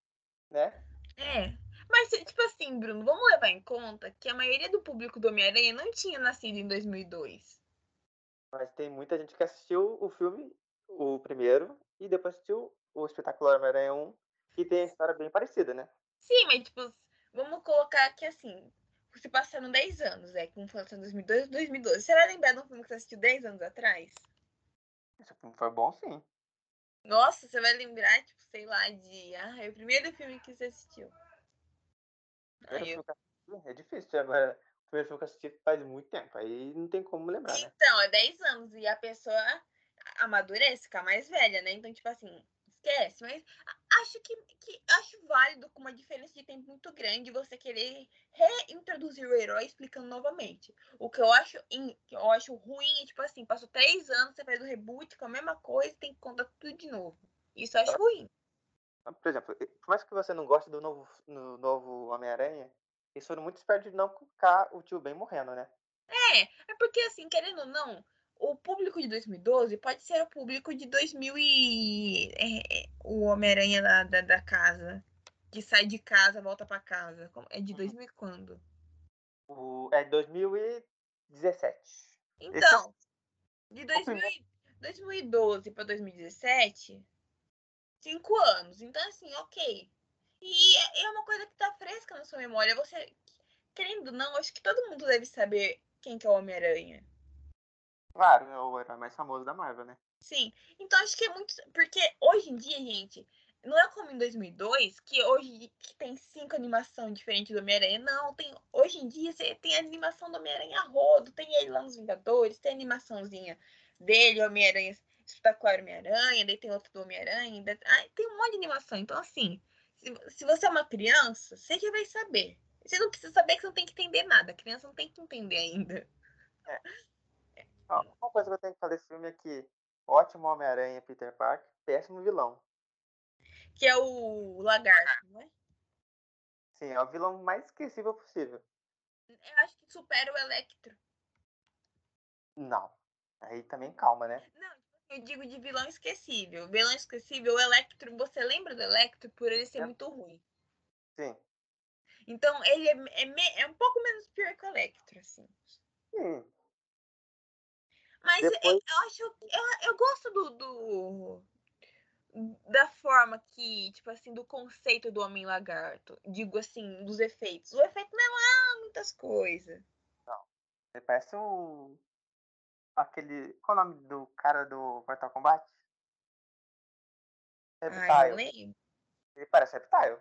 [SPEAKER 2] né?
[SPEAKER 1] É. Mas, tipo assim, Bruno, vamos levar em conta que a maioria do público do Homem-Aranha não tinha nascido em 2002.
[SPEAKER 2] Mas tem muita gente que assistiu o filme o primeiro e depois assistiu o Espetacular Homem-Aranha 1, que tem a história bem parecida, né?
[SPEAKER 1] Sim, mas tipo, vamos colocar que assim, se passaram 10 anos, é, como foi em 2002 2012. Você vai lembrar de um filme que você assistiu 10 anos atrás?
[SPEAKER 2] Esse filme foi bom, sim.
[SPEAKER 1] Nossa, você vai lembrar, tipo, sei lá, de. Ah, é o primeiro filme que você assistiu.
[SPEAKER 2] Aí eu... É difícil, agora o primeiro filme que eu assisti faz muito tempo, aí não tem como lembrar, né?
[SPEAKER 1] Então, é 10 anos e a pessoa amadurece, fica mais velha, né? Então, tipo assim, esquece. Mas acho que, que acho válido com uma diferença de tempo muito grande você querer reintroduzir o herói explicando novamente. O que eu acho, que eu acho ruim é, tipo assim, passou três anos, você faz o reboot com a mesma coisa tem que contar tudo de novo. Isso eu acho ruim.
[SPEAKER 2] Por exemplo, por mais que você não goste do novo, no novo Homem-Aranha, eles foram muito espertos de não colocar o tio Ben morrendo, né?
[SPEAKER 1] É, é porque assim, querendo ou não, o público de 2012 pode ser o público de 2000 e... É, é, o Homem-Aranha da, da, da, casa, que sai de casa, volta para casa. É de 2000 uhum. e quando?
[SPEAKER 2] O, é 2017.
[SPEAKER 1] Então, é... de 2000, 2012 para 2017, cinco anos. Então, assim, ok. E é, uma coisa que tá fresca na sua memória. Você, querendo ou não, acho que todo mundo deve saber quem que é o Homem-Aranha.
[SPEAKER 2] Claro, é o herói mais famoso da Marvel, né?
[SPEAKER 1] Sim. Então acho que é muito. Porque hoje em dia, gente, não é como em 2002, que hoje que tem cinco animações diferentes do Homem-Aranha. Não, tem, hoje em dia você tem a animação do Homem-Aranha rodo, tem ele lá nos Vingadores, tem a animaçãozinha dele, Homem-Aranha espetacular Homem-Aranha, daí tem outro do Homem-Aranha, tem um monte de animação. Então, assim, se, se você é uma criança, você que vai saber. Você não precisa saber que você não tem que entender nada. A criança não tem que entender ainda.
[SPEAKER 2] É. Uma coisa que eu tenho que falar desse filme é que ótimo Homem-Aranha Peter Parker, péssimo vilão.
[SPEAKER 1] Que é o Lagarto, não é?
[SPEAKER 2] Sim, é o vilão mais esquecível possível.
[SPEAKER 1] Eu acho que supera o Electro.
[SPEAKER 2] Não. Aí também calma, né?
[SPEAKER 1] Não, eu digo de vilão esquecível. Vilão esquecível, o Electro, você lembra do Electro por ele ser é. muito ruim.
[SPEAKER 2] Sim.
[SPEAKER 1] Então, ele é, é, é, um pouco menos pior que o Electro, assim.
[SPEAKER 2] Sim.
[SPEAKER 1] Mas Depois... eu, eu, acho. Eu, eu gosto do, do, Da forma que, tipo assim, do conceito do Homem Lagarto. Digo assim, dos efeitos. O efeito não é lá muitas coisas.
[SPEAKER 2] Não. Ele parece um. Aquele. Qual é o nome do cara do Mortal Kombat?
[SPEAKER 1] Reptile. Ah, eu lembro.
[SPEAKER 2] Ele parece Reptile.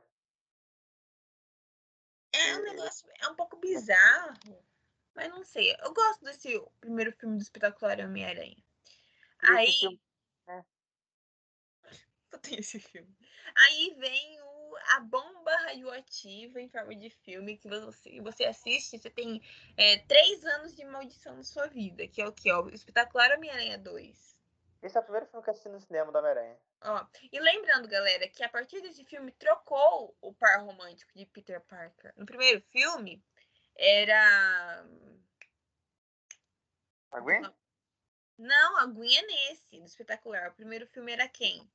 [SPEAKER 1] É um negócio. É um pouco bizarro. Mas não sei. Eu gosto desse primeiro filme do espetacular Homem-Aranha. Aí. Filme, né? Eu tenho esse filme. Aí vem o, a bomba radioativa em forma de filme que você, você assiste, você tem é, três anos de maldição na sua vida, que é o que? O espetacular Homem-Aranha 2.
[SPEAKER 2] Esse é o primeiro filme que eu assisti no cinema do Homem-Aranha.
[SPEAKER 1] Ó, e lembrando, galera, que a partir desse filme trocou o par romântico de Peter Parker. No primeiro filme, era.
[SPEAKER 2] A Gwen?
[SPEAKER 1] Não, a Gwen é nesse, no espetacular. O primeiro filme era quem?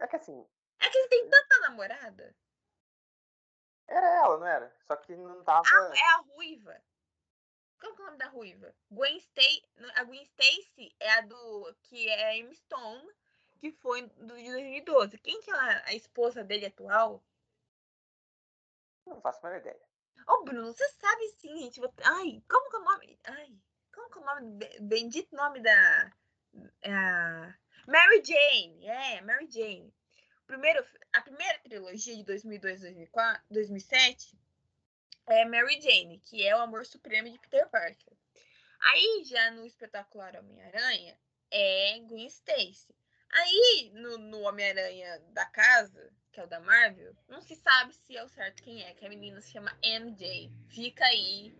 [SPEAKER 2] É que assim.
[SPEAKER 1] É que ele tem tanta namorada.
[SPEAKER 2] Era ela, não era? Só que não tava.
[SPEAKER 1] Ah, é a ruiva. Como é o nome da ruiva? Gwen Stacy. A Gwen Stacy é a do. que é a Emma Stone, que foi do, de 2012. Quem que é a, a esposa dele atual?
[SPEAKER 2] Não faço a menor ideia.
[SPEAKER 1] Ô, oh, Bruno, você sabe sim, gente. Ai, como que é o nome? Ai, como que é o nome? Bendito nome da. É, Mary Jane. É, Mary Jane. Primeiro, a primeira trilogia de 2002 2004, 2007 é Mary Jane, que é o amor supremo de Peter Parker. Aí, já no espetacular Homem-Aranha, é Gwen Stacy. Aí, no, no Homem-Aranha da casa, que é o da Marvel, não se sabe se é o certo quem é, que a menina se chama MJ. Fica aí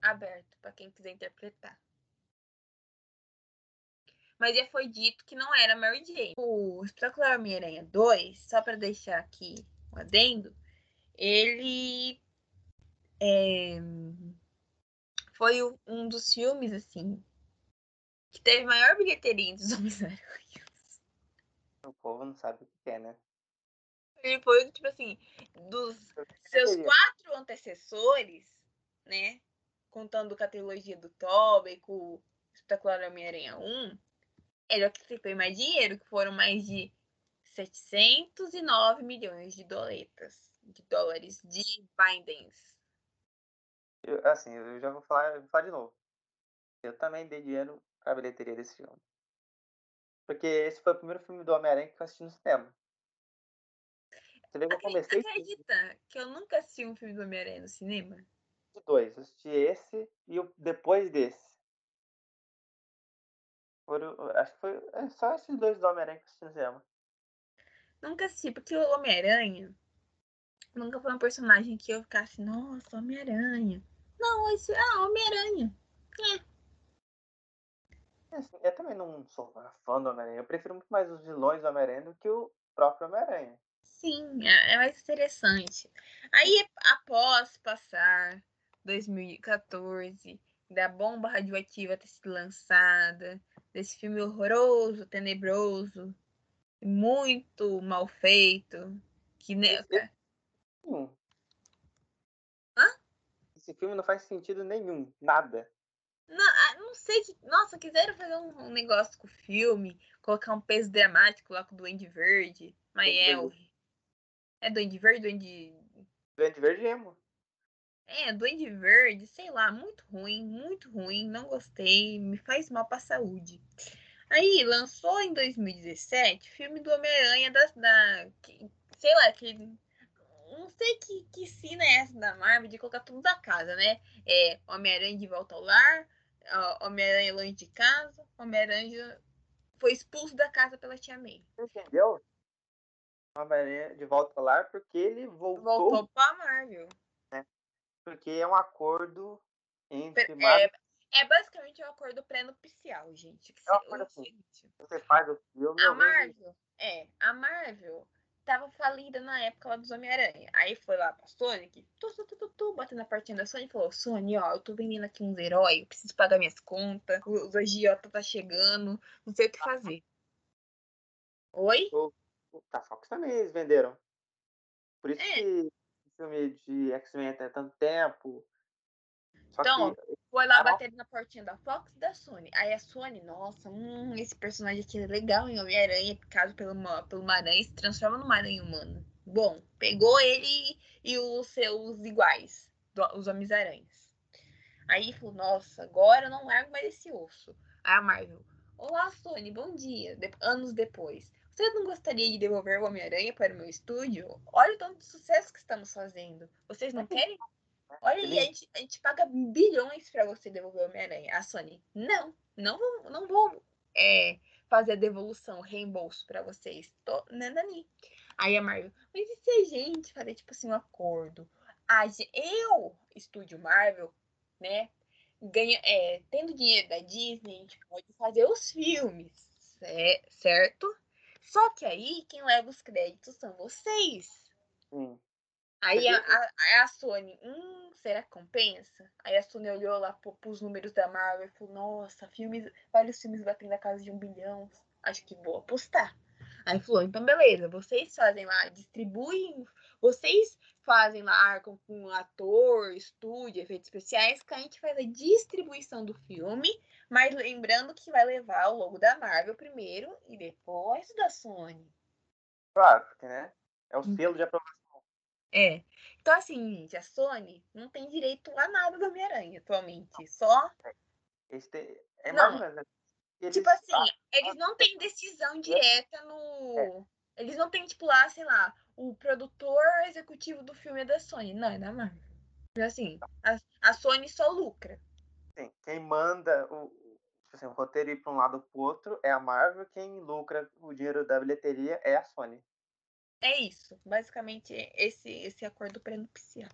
[SPEAKER 1] aberto para quem quiser interpretar. Mas já foi dito que não era Mary Jane. O Espetacular Homem-Aranha 2, só para deixar aqui um adendo, ele é, foi um dos filmes, assim, que teve maior bilheteria dos Homens-Aranha.
[SPEAKER 2] O povo não sabe o que é, né?
[SPEAKER 1] Ele foi, tipo assim, dos seus quatro antecessores, né? Contando com a trilogia do Tobey, com Espetacular Homem-Aranha 1, ele é fez mais dinheiro, que foram mais de 709 milhões de doletas, de dólares, de bindings.
[SPEAKER 2] Eu, assim, eu já vou falar, vou falar de novo. Eu também dei dinheiro pra bilheteria desse filme. Porque esse foi o primeiro filme do Homem-Aranha que eu assisti no cinema. Você vê que eu comecei.
[SPEAKER 1] Acredita que eu nunca assisti um filme do Homem-Aranha no cinema?
[SPEAKER 2] Dois. Eu assisti esse e o depois desse. Foram, acho que foi é só esses dois do Homem-Aranha que cinema.
[SPEAKER 1] Nunca assisti, porque o Homem-Aranha nunca foi um personagem que eu ficasse, nossa, Homem-Aranha. Não, esse, ah, Homem-Aranha.
[SPEAKER 2] É. Assim, eu também não sou fã do Homem-Aranha. Eu prefiro muito mais os vilões do Homem-Aranha do que o próprio Homem-Aranha.
[SPEAKER 1] Sim, é, é mais interessante. Aí, após passar 2014, da bomba radioativa ter sido lançada, desse filme horroroso, tenebroso, muito mal feito, que
[SPEAKER 2] Nenhum.
[SPEAKER 1] Hã?
[SPEAKER 2] Esse filme não faz sentido nenhum. Nada.
[SPEAKER 1] Não, ah, não sei que. Nossa, quiseram fazer um, um negócio com o filme, colocar um peso dramático lá com o Duende Verde. Mas é. É Duende Verde, Duende.
[SPEAKER 2] Duende Verde emo.
[SPEAKER 1] É, Duende Verde, sei lá, muito ruim, muito ruim, não gostei, me faz mal pra saúde. Aí, lançou em 2017 filme do Homem-Aranha da, da. que- Sei lá, que. Não sei que, que cena é essa da Marvel de colocar tudo da casa, né? É Homem-Aranha de volta ao lar, Homem-Aranha longe de casa, Homem-Aranha foi expulso da casa pela tia May.
[SPEAKER 2] Você entendeu? Homem-Aranha de volta ao lar porque ele voltou,
[SPEAKER 1] Voltou pra Marvel.
[SPEAKER 2] Porque é um acordo entre
[SPEAKER 1] É,
[SPEAKER 2] Marvel
[SPEAKER 1] é basicamente um acordo pré-nupcial, gente. Que
[SPEAKER 2] É uma coisa
[SPEAKER 1] o
[SPEAKER 2] assim. você faz o filme.
[SPEAKER 1] A Marvel, é, a Marvel tava falida na época lá dos Homem-Aranha. Aí foi lá pra Sonic, tu, tu, tu, tu, tu, batendo na portinha da Sony e falou: Sony, ó, eu tô vendendo aqui uns heróis, eu preciso pagar minhas contas, os agiota tá chegando, não sei o que fazer. Oi?
[SPEAKER 2] Tá, Fox também eles venderam. Por isso
[SPEAKER 1] É.
[SPEAKER 2] que o filme de X-Men tem tanto tempo. Só
[SPEAKER 1] Então,
[SPEAKER 2] que
[SPEAKER 1] Foi lá
[SPEAKER 2] Ah,
[SPEAKER 1] bater na portinha da Fox e da Sony. Aí a Sony, nossa, hum, esse personagem aqui é legal em Homem-Aranha, picado pelo, pelo uma aranha, se transforma numa aranha humana. Bom, pegou ele e os seus iguais, os Homens-Aranhas. Aí falou, nossa, agora eu não largo mais esse osso. Aí a Marvel, olá Sony, bom dia. De- anos depois. Você não gostaria de devolver o Homem-Aranha para o meu estúdio? Olha o tanto de sucesso que estamos fazendo. Vocês não querem? Olha
[SPEAKER 2] Ele-
[SPEAKER 1] a gente, a gente paga bilhões pra você devolver o Homem-Aranha. A Sony, não, não vou, não vou é, fazer a devolução, reembolso pra vocês. Tô nanani. Aí a Marvel, mas e se a gente fazer, tipo assim, um acordo? A eu, estúdio Marvel, né, ganha, é, tendo dinheiro da Disney, a gente pode fazer os filmes, certo? Só que aí, quem leva os créditos são vocês.
[SPEAKER 2] sim,
[SPEAKER 1] Aí a, a, a Sony, hum, será que compensa? Aí a Sony olhou lá pro, pros números da Marvel e falou, nossa, filmes, vários filmes batendo a casa de um bilhão. Acho que vou apostar. Aí falou, então beleza, vocês fazem lá, distribuem, vocês fazem lá, arcam com ator, estúdio, efeitos especiais, que a gente faz a distribuição do filme, mas lembrando que vai levar o logo da Marvel primeiro e depois da Sony.
[SPEAKER 2] claro, porque, né? É o
[SPEAKER 1] Hum.
[SPEAKER 2] selo de aprovação.
[SPEAKER 1] É. Então, assim, gente, a Sony não tem direito a nada do Homem-Aranha atualmente. Só.
[SPEAKER 2] Eles têm- é
[SPEAKER 1] Não.
[SPEAKER 2] menos. né? Eles-
[SPEAKER 1] Tipo assim,
[SPEAKER 2] ah,
[SPEAKER 1] eles não têm decisão direta no. Eles não têm, tipo, lá, sei lá, o produtor executivo do filme é da Sony. Não, é da Marvel. Assim, a, a Sony só lucra.
[SPEAKER 2] Sim, quem manda o, tipo assim, o roteiro ir para um lado ou pro outro é a Marvel, quem lucra o dinheiro da bilheteria é a Sony.
[SPEAKER 1] É isso. Basicamente, esse, esse acordo pré-nupcial.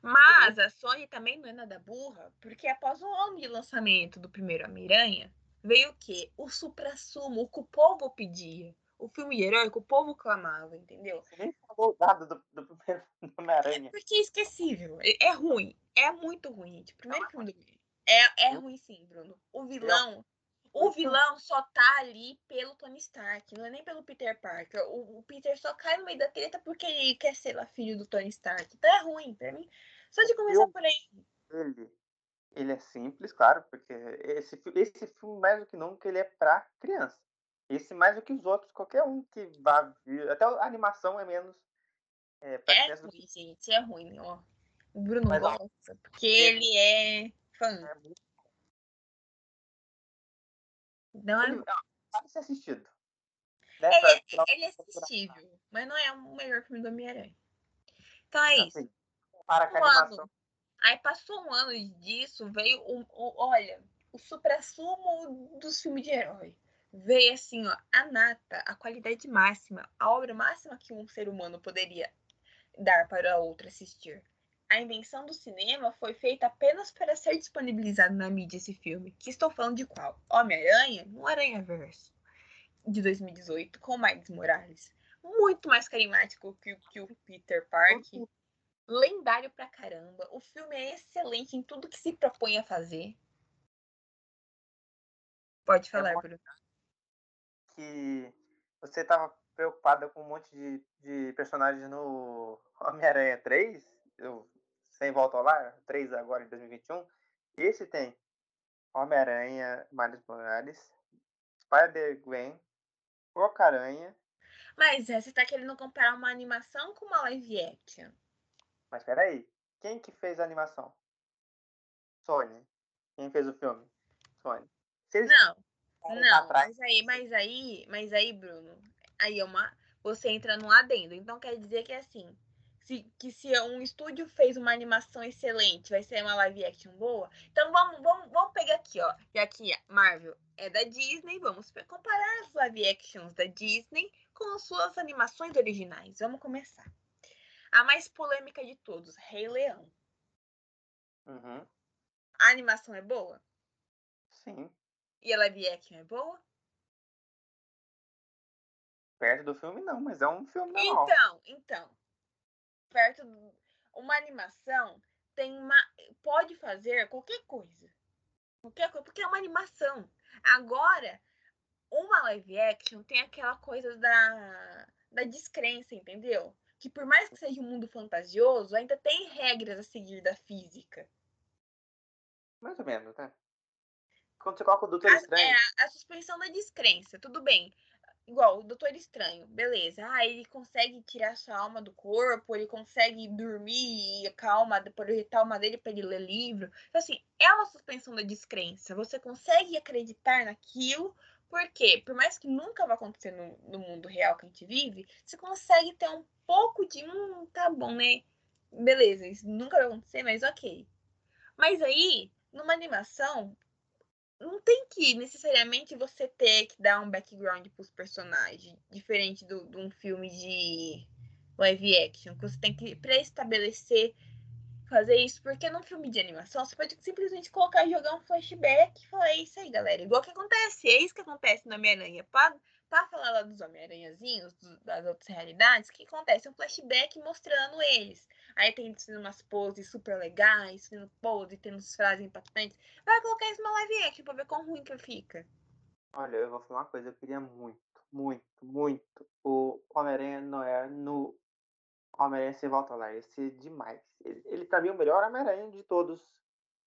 [SPEAKER 1] Mas a Sony também não é nada burra, porque após um ano de lançamento do primeiro Homem-Aranha, veio o quê? O supra-sumo, o que o povo pedia. O filme de herói que o povo clamava, entendeu?
[SPEAKER 2] Você nem falou nada do, do primeiro do Homem-Aranha.
[SPEAKER 1] Porque é esquecível. É, é ruim. É muito ruim, gente. Primeiro filme do. É, é ruim sim, Bruno. O vilão. O vilão só tá ali pelo Tony Stark, não é nem pelo Peter Parker. O, o Peter só cai no meio da treta porque ele quer ser lá filho do Tony Stark. Então é ruim pra mim. Só de começar por aí.
[SPEAKER 2] Ele Ele é simples, claro, porque esse, esse filme, mais do que nunca, ele é pra criança. Esse mais do que os outros, qualquer um que vá vir. Até a animação é menos.
[SPEAKER 1] É, é ruim, que... gente, é ruim, ó. O Bruno Mas, gosta, ó, porque é, ele é fã. É muito... Não é.
[SPEAKER 2] Pode ser assistido.
[SPEAKER 1] Ele, ele é assistível, mas não é o melhor filme do Homem-Aranha. Então é isso. Assim,
[SPEAKER 2] para a animação.
[SPEAKER 1] Aí passou um ano disso, veio o, o olha, o supra-sumo dos filmes de herói. Veio assim, ó, a nata, a qualidade máxima, a obra máxima que um ser humano poderia dar para outro assistir. A invenção do cinema foi feita apenas para ser disponibilizado na mídia esse filme. Que estou falando de qual? Homem-Aranha no Aranha Verso de 2018 com Miles Morales. Muito mais carismático que, que o Peter Parker lendário pra caramba. O filme é excelente em tudo que se propõe a fazer. Pode é falar, Bruno.
[SPEAKER 2] Que você tava preocupada com um monte de, de personagens no Homem-Aranha 3, eu, sem volta ao lar, 3 agora em 2021. Esse tem Homem-Aranha, Miles Morales, Spider-Gwen, Roca-Aranha.
[SPEAKER 1] Mas é, você tá querendo comparar uma animação com uma live action?
[SPEAKER 2] Mas peraí, quem que fez a animação? Sony. Quem fez o filme? Sony.
[SPEAKER 1] Não, não, mas aí, mas aí, mas aí, Bruno, aí é uma. Você entra num adendo. Então quer dizer que é assim. Se, que se um estúdio fez uma animação excelente, vai ser uma live action boa. Então vamos, vamos, vamos pegar aqui, ó. E aqui, Marvel é da Disney. Vamos comparar as live actions da Disney com as suas animações originais. Vamos começar. A mais polêmica de todos, Rei Leão.
[SPEAKER 2] Uhum.
[SPEAKER 1] A animação é boa?
[SPEAKER 2] Sim.
[SPEAKER 1] E a live action é boa?
[SPEAKER 2] Perto do filme não, mas é um filme normal.
[SPEAKER 1] Então, então. Perto do... Uma animação tem uma... Pode fazer qualquer coisa. Qualquer coisa, porque é uma animação. Agora, uma live action tem aquela coisa da, da descrença, entendeu? que por mais que seja um mundo fantasioso, ainda tem regras a seguir da física.
[SPEAKER 2] Mais ou menos, né? Quando você coloca o Doutor a, Estranho.
[SPEAKER 1] É, a suspensão da descrença, tudo bem. Igual o Doutor Estranho, beleza. Ah, ele consegue tirar sua alma do corpo, ele consegue dormir e calma, projetar a alma dele para ele ler livro. Então, assim, é uma suspensão da descrença. Você consegue acreditar naquilo, porque, por mais que nunca vá acontecer no, no mundo real que a gente vive, você consegue ter um pouco de hum, tá bom, né? Beleza, isso nunca vai acontecer, mas ok. Mas aí, numa animação, não tem que necessariamente você ter que dar um background pros personagens, diferente de um filme de live action, que você tem que pré-estabelecer fazer isso, porque num filme de animação você pode simplesmente colocar jogar um flashback e falar, é isso aí, galera. Igual que acontece, é isso que acontece na Homem-Aranha para falar lá dos Homem-Aranhazinhos, das outras realidades, o que acontece? Um flashback mostrando eles. Aí tem umas poses super legais, tendo pose, tendo frases impactantes. Vai colocar isso numa live action pra ver quão ruim que fica.
[SPEAKER 2] Olha, eu vou falar uma coisa, eu queria muito, muito, muito o Homem-Aranha Noir no Homem-Aranha Sem Volta Lá. Ia ser demais. Ele, ele pra mim, é o melhor Homem-Aranha de todos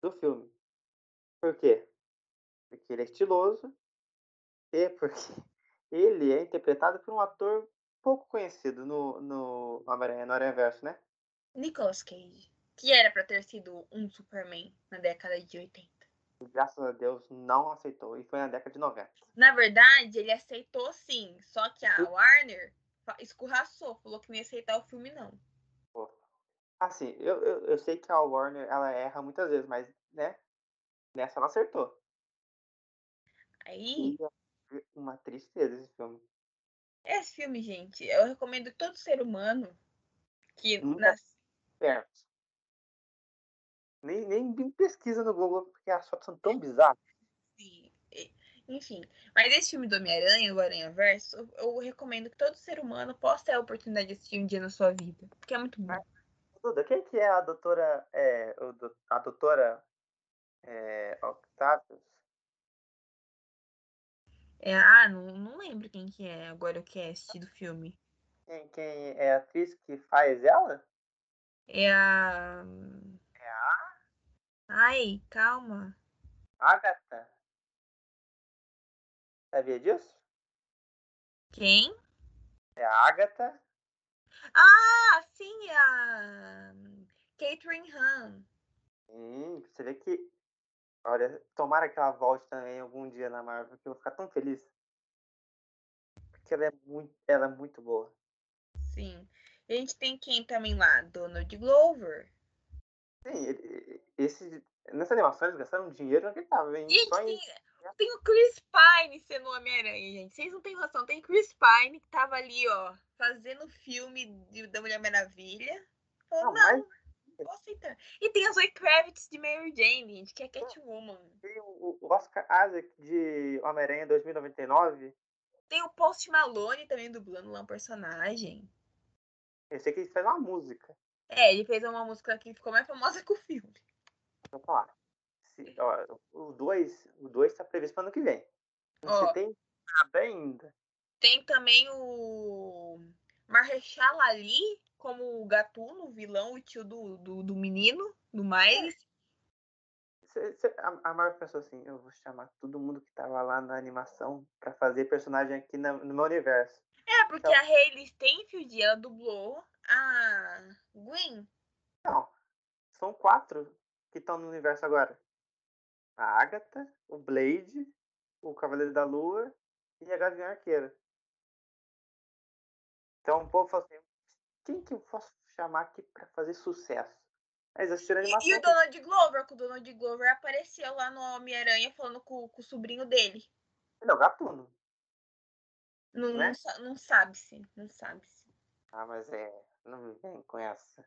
[SPEAKER 2] do filme. Por quê? Porque ele é estiloso e porque ele é interpretado por um ator pouco conhecido no, no Homem-Aranha no né?
[SPEAKER 1] Nicolas Cage, que era para ter sido um Superman na década de 80.
[SPEAKER 2] Graças a Deus não aceitou e foi na década de 90.
[SPEAKER 1] Na verdade, ele aceitou sim, só que a Warner escorraçou, falou que não ia aceitar o filme não.
[SPEAKER 2] Assim, eu, eu, eu sei que a Warner ela erra muitas vezes, mas né, nessa ela acertou.
[SPEAKER 1] Aí. E
[SPEAKER 2] uma tristeza esse filme.
[SPEAKER 1] Esse filme, gente, eu recomendo todo ser humano que
[SPEAKER 2] Nunca nas... perto. Nem, nem pesquisa no Google, porque as fotos são tão bizarras.
[SPEAKER 1] Sim. Enfim, mas esse filme do Homem-Aranha, o Aranha Verso, eu, eu, recomendo que todo ser humano possa ter a oportunidade de assistir um dia na sua vida, porque é muito bom.
[SPEAKER 2] Duda, quem que é a doutora, é, a doutora é, Octavius?
[SPEAKER 1] É, ah, não, não lembro quem que é agora o cast do filme.
[SPEAKER 2] Quem, quem é a atriz que faz ela?
[SPEAKER 1] É a.
[SPEAKER 2] É a.
[SPEAKER 1] Ai, calma.
[SPEAKER 2] Agatha. Sabia disso?
[SPEAKER 1] Quem?
[SPEAKER 2] É a Agatha.
[SPEAKER 1] Ah, sim, a Catherine Han.
[SPEAKER 2] Hum, você vê que. Olha, tomara que ela volte também algum dia na Marvel, que eu vou ficar tão feliz. Porque ela é muito, ela é muito boa.
[SPEAKER 1] Sim. E a gente tem quem também lá? Donald Glover.
[SPEAKER 2] Sim, ele- esse, nessa animação eles gastaram dinheiro inacreditável, hein?
[SPEAKER 1] E
[SPEAKER 2] Só em-
[SPEAKER 1] tem, tem o Chris Pine sendo Homem-Aranha, gente. Vocês não têm noção. Tem Chris Pine que tava ali, ó, fazendo o filme de- da Mulher Maravilha. Falou,
[SPEAKER 2] Não,
[SPEAKER 1] não,
[SPEAKER 2] mas-
[SPEAKER 1] E tem a Zoe Kravitz de Mary Jane, gente, que é Catwoman.
[SPEAKER 2] Tem o Oscar Isaac de Homem-Aranha 2099.
[SPEAKER 1] Tem o Post Malone também dublando lá um personagem.
[SPEAKER 2] Eu sei que ele fez uma música.
[SPEAKER 1] É, ele fez uma música que ficou mais famosa que o filme.
[SPEAKER 2] Vou falar. Se- ó, o 2 o dois tá previsto para ano que vem. Não se tem nada ainda.
[SPEAKER 1] Tem também o Marrechal Ali como o Gatuno, o vilão, o tio do, do, do menino, do Miles.
[SPEAKER 2] Cê- cê- a, a Marvel pensou assim: eu vou chamar todo mundo que tava lá na animação pra fazer personagem aqui na- no meu universo.
[SPEAKER 1] É, porque
[SPEAKER 2] Então-
[SPEAKER 1] a Hayley Steinfeld, ela dublou a Gwen.
[SPEAKER 2] Não. São quatro que estão no universo agora: a Agatha, o Blade, o Cavaleiro da Lua e a Gavião Arqueira. Então o povo falou assim: quem que eu posso chamar aqui pra fazer sucesso? Eles assistiram
[SPEAKER 1] E, e o Donald Glover, que o Donald Glover apareceu lá no Homem-Aranha falando com, com o sobrinho dele.
[SPEAKER 2] Ele é o gatuno.
[SPEAKER 1] Não, não, não sabe-se, não sabe-se.
[SPEAKER 2] Ah, mas é. Não vem com essa.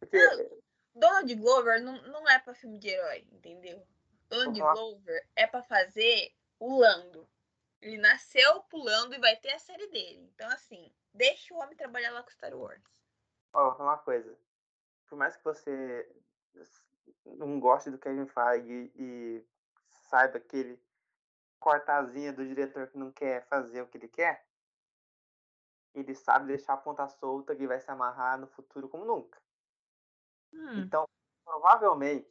[SPEAKER 2] Porque.
[SPEAKER 1] Não. Donald Glover não, não é pra filme de herói, entendeu? Donald
[SPEAKER 2] falar.
[SPEAKER 1] Glover é pra fazer o Lando. Ele nasceu pulando e vai ter a série dele. Então, assim, deixa o homem trabalhar lá com Star Wars.
[SPEAKER 2] Ó, vou falar uma coisa. Por mais que você não goste do Kevin Feige e saiba que ele corta a asinha do diretor que não quer fazer o que ele quer, ele sabe deixar a ponta solta que vai se amarrar no futuro como nunca.
[SPEAKER 1] Hum,
[SPEAKER 2] Então, provavelmente,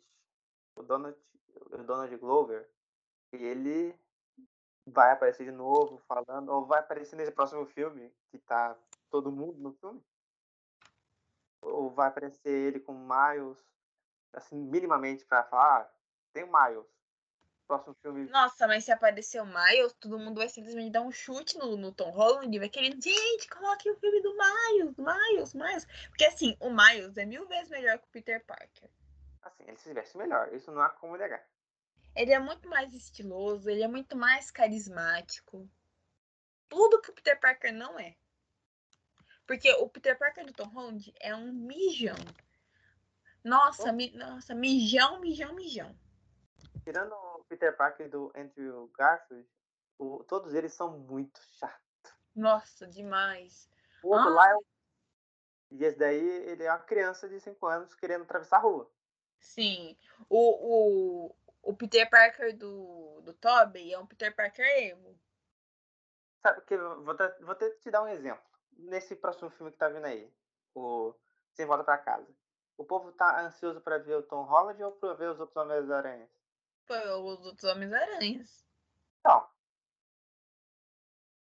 [SPEAKER 2] o Donald, o Donald Glover, ele vai aparecer de novo falando, ou vai aparecer nesse próximo filme, que tá todo mundo no filme. Ou vai aparecer ele com Miles, assim, minimamente pra falar, ah, tem o Miles. Próximo filme.
[SPEAKER 1] Nossa, mas se aparecer o Miles, todo mundo vai simplesmente dar um chute no, no Tom Holland e vai querer, gente, coloque o filme do Miles, Miles, Miles. Porque assim, o Miles é mil vezes melhor que o Peter Parker.
[SPEAKER 2] Assim, ele se veste melhor, isso não há como negar.
[SPEAKER 1] Ele é muito mais estiloso, ele é muito mais carismático. Tudo que o Peter Parker não é. Porque o Peter Parker do Tom Holland é um mijão. Nossa, mi- nossa, mijão, mijão, mijão.
[SPEAKER 2] Tirando o Peter Parker do Andrew Garfield, o- todos eles são muito chatos.
[SPEAKER 1] Nossa, demais.
[SPEAKER 2] O outro
[SPEAKER 1] Ah.
[SPEAKER 2] lá é um... E esse daí, ele é uma criança de 5 anos querendo atravessar a rua.
[SPEAKER 1] Sim. O, o, o Peter Parker do, do Tobey é um Peter Parker emo.
[SPEAKER 2] Sabe, que vou, te, vou te, te dar um exemplo. Nesse próximo filme que tá vindo aí, o Sem Volta pra Casa. O povo tá ansioso pra ver o Tom Holland ou pra ver os outros Homens-Aranhas?
[SPEAKER 1] Os outros Homens-Aranhas.
[SPEAKER 2] Não.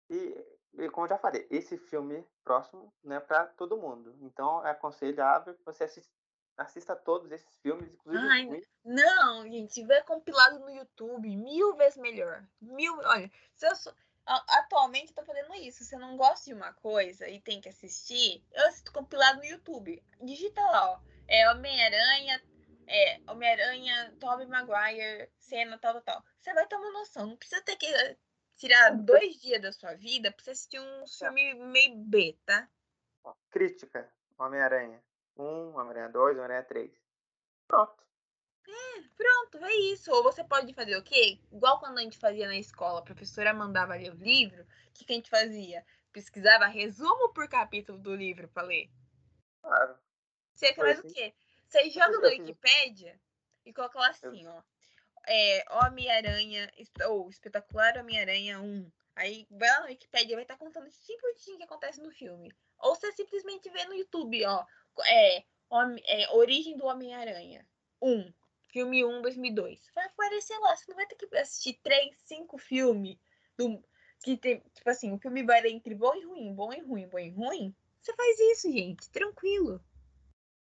[SPEAKER 2] E, e como eu já falei, esse filme próximo não é pra todo mundo. Então é aconselhável que você assista, assista todos esses filmes, inclusive
[SPEAKER 1] Ai. Não, gente, ver compilado no YouTube, mil vezes melhor. Mil, olha, se eu sou, a- atualmente eu tô fazendo isso. Se eu não gosto de uma coisa e tem que assistir, eu assisto compilado no YouTube. Digita lá, ó. É Homem-Aranha, é Homem-Aranha, Tobey Maguire, cena, tal, tal, tal. Você vai ter uma noção. Não precisa ter que eh, tirar dois dias da sua vida pra você assistir um filme meio B, tá?
[SPEAKER 2] Ó, crítica, Homem-Aranha 1, Homem-Aranha 2, Homem-Aranha 3. Pronto.
[SPEAKER 1] Pronto, é isso. Ou você pode fazer o quê? Igual quando a gente fazia na escola, a professora mandava ler o livro, o que, que a gente fazia? Pesquisava resumo por capítulo do livro pra ler.
[SPEAKER 2] Claro.
[SPEAKER 1] Você faz o
[SPEAKER 2] assim.
[SPEAKER 1] quê? Você joga no Wikipédia e coloca lá assim, ó. É, Homem-Aranha, ou Espetacular Homem-Aranha 1. Aí vai lá no Wikipédia vai estar contando sim por sim o que acontece no filme. Ou você simplesmente vê no YouTube, ó. É, é, Origem do Homem-Aranha 1. filme 1, 2002. Vai aparecer lá, você não vai ter que assistir três, cinco filmes do, que tem, tipo assim, o filme vai entre bom e ruim, bom e ruim, bom e ruim. Você faz isso, gente, tranquilo.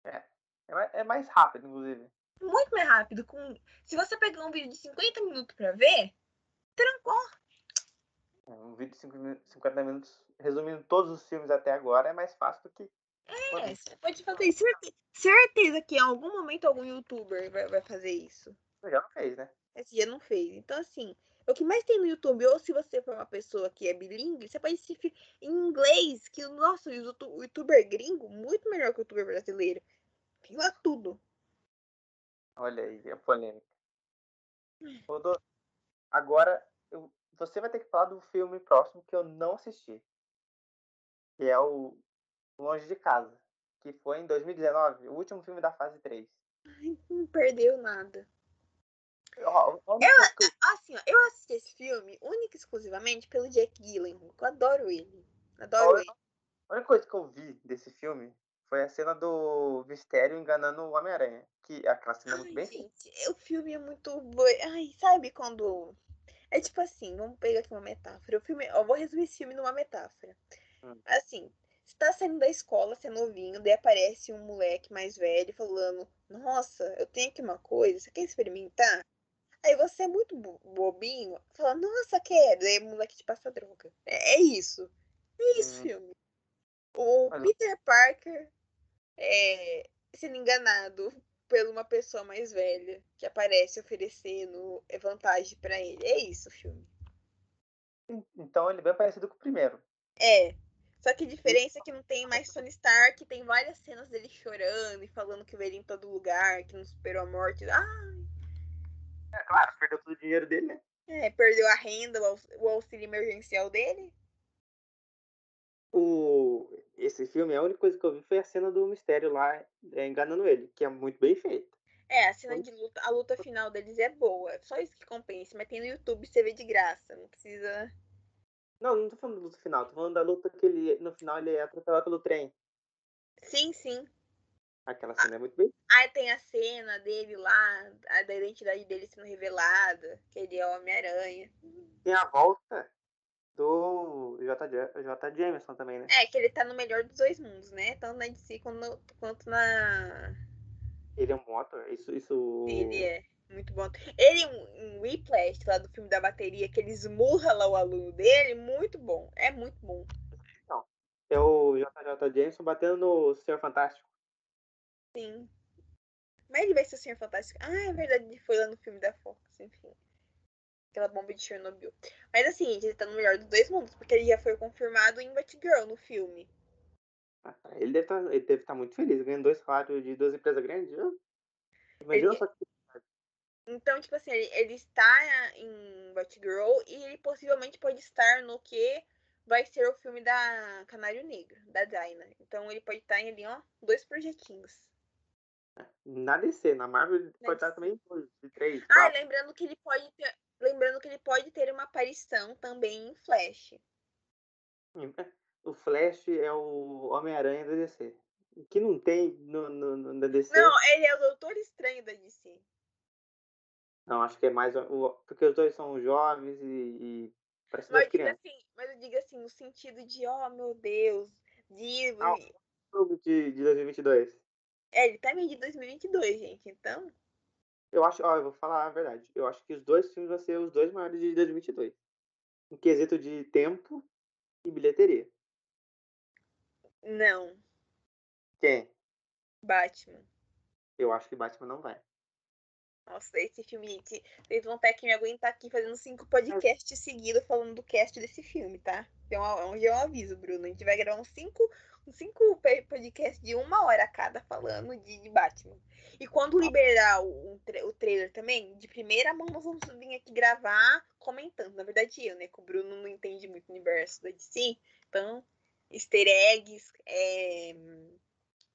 [SPEAKER 2] É, é mais rápido, inclusive.
[SPEAKER 1] Muito mais rápido. Com... Se você pegar um vídeo de 50 minutos pra ver, trancou.
[SPEAKER 2] É, um vídeo de 50 minutos resumindo todos os filmes até agora é mais fácil do que.
[SPEAKER 1] É, você pode fazer isso. Certeza que em algum momento algum youtuber vai, vai fazer isso.
[SPEAKER 2] Já não fez, né?
[SPEAKER 1] Esse dia não fez. Então, assim, o que mais tem no YouTube, ou se você for uma pessoa que é bilíngue, você pode assistir em inglês, que o nosso o youtuber gringo, muito melhor que o youtuber brasileiro. Tem lá tudo.
[SPEAKER 2] Olha aí, a polêmica. Rodô, agora eu, você vai ter que falar do filme próximo que eu não assisti. Que é o Longe de Casa. Que foi em 2019, o último filme da fase 3.
[SPEAKER 1] Ai, não perdeu nada.
[SPEAKER 2] eu,
[SPEAKER 1] assim, ó, eu assisti esse filme única e exclusivamente pelo Jack Gyllenhaal. Eu adoro ele. Adoro ele.
[SPEAKER 2] A única coisa que eu vi desse filme foi a cena do Mistério enganando o Homem-Aranha. Que aquela cena é muito bem.
[SPEAKER 1] Gente, o filme é muito. Ai, sabe quando. É tipo assim, vamos pegar aqui uma metáfora. O filme. Eu vou resumir esse filme numa metáfora. Hum. Assim, você tá saindo da escola, você é novinho, daí aparece um moleque mais velho falando: Nossa, eu tenho aqui uma coisa, você quer experimentar? Aí você é muito bobinho, fala, nossa, quero. Daí o moleque te passa droga. É, é isso. É isso, hum. filme. O Peter Parker é, sendo enganado por uma pessoa mais velha que aparece oferecendo vantagem para ele. É isso o filme.
[SPEAKER 2] Então ele é bem parecido com o primeiro.
[SPEAKER 1] É. Só que a diferença é que não tem mais Tony Stark, tem várias cenas dele chorando e falando que veio em todo lugar, que não superou a morte. Ai.
[SPEAKER 2] É claro, perdeu todo o dinheiro dele, né?
[SPEAKER 1] É, perdeu a renda, o auxílio emergencial dele.
[SPEAKER 2] O, esse filme, a única coisa que eu vi foi a cena do mistério lá é, enganando ele, que é muito bem feita.
[SPEAKER 1] É, a cena de luta, a luta final deles é boa. Só isso que compensa, mas tem no YouTube, você vê de graça. Não precisa.
[SPEAKER 2] Não, não tô falando da luta final, tô falando da luta que ele, no final, ele é atropelado pelo trem.
[SPEAKER 1] Sim, sim.
[SPEAKER 2] Aquela cena ah, é muito bem.
[SPEAKER 1] Aí tem a cena dele lá, a da identidade dele sendo revelada, que ele é o Homem-Aranha.
[SPEAKER 2] Tem a volta do J. J. Jameson também, né?
[SPEAKER 1] É, que ele tá no melhor dos dois mundos, né? Tanto na DC quanto, quanto na.
[SPEAKER 2] Ele é um motor? Isso, isso.
[SPEAKER 1] Ele é. Muito bom. Ele, um Whiplash, lá do filme da bateria, que ele esmurra lá o aluno dele, muito bom. É muito bom.
[SPEAKER 2] É o JJ Jameson batendo no Senhor Fantástico.
[SPEAKER 1] Sim. Mas ele vai ser o Senhor Fantástico. Ah, é verdade, ele foi lá no filme da Fox, enfim aquela bomba de Chernobyl. Mas assim, ele tá no melhor dos dois mundos, porque ele já foi confirmado em Batgirl no filme.
[SPEAKER 2] Ah, ele deve tá, estar tá muito feliz, ganhando dois salários de duas empresas grandes. Viu? Imagina ele... só que.
[SPEAKER 1] Então, tipo assim, ele, ele está em Batgirl e ele possivelmente pode estar no que vai ser o filme da Canário Negro, da Dinah. Então ele pode estar em ali, ó, dois projetinhos.
[SPEAKER 2] Na DC, na Marvel ele pode estar também de três.
[SPEAKER 1] Ah, lembrando que ele pode ter. Lembrando que ele pode ter uma aparição também em Flash.
[SPEAKER 2] É, o Flash é o Homem-Aranha da DC. Que não tem no, no, no, na DC.
[SPEAKER 1] Não, ele é o Doutor Estranho da DC.
[SPEAKER 2] Não, acho que é mais. O, porque os dois são jovens e. e parece
[SPEAKER 1] mas, crianças. Assim, mas eu digo assim, no sentido de, oh meu Deus, de. Ah,
[SPEAKER 2] de, de 2022.
[SPEAKER 1] É, ele tá meio de 2022, gente, então.
[SPEAKER 2] Eu acho, ó, eu vou falar a verdade. Eu acho que os dois filmes vão ser os dois maiores de 2022. Em quesito de tempo e bilheteria.
[SPEAKER 1] Não.
[SPEAKER 2] Quem?
[SPEAKER 1] Batman.
[SPEAKER 2] Eu acho que Batman não vai.
[SPEAKER 1] Nossa, esse filme, gente, vocês vão ter que me aguentar aqui fazendo cinco podcasts seguidos falando do cast desse filme, tá? Então, hoje é um aviso, Bruno. A gente vai gravar uns cinco, uns cinco podcasts de uma hora cada falando de, de Batman. E quando liberar o, o trailer também, de primeira mão nós vamos vir aqui gravar comentando. Na verdade, eu, né? Que o Bruno não entende muito o universo da DC. Então, easter eggs, é,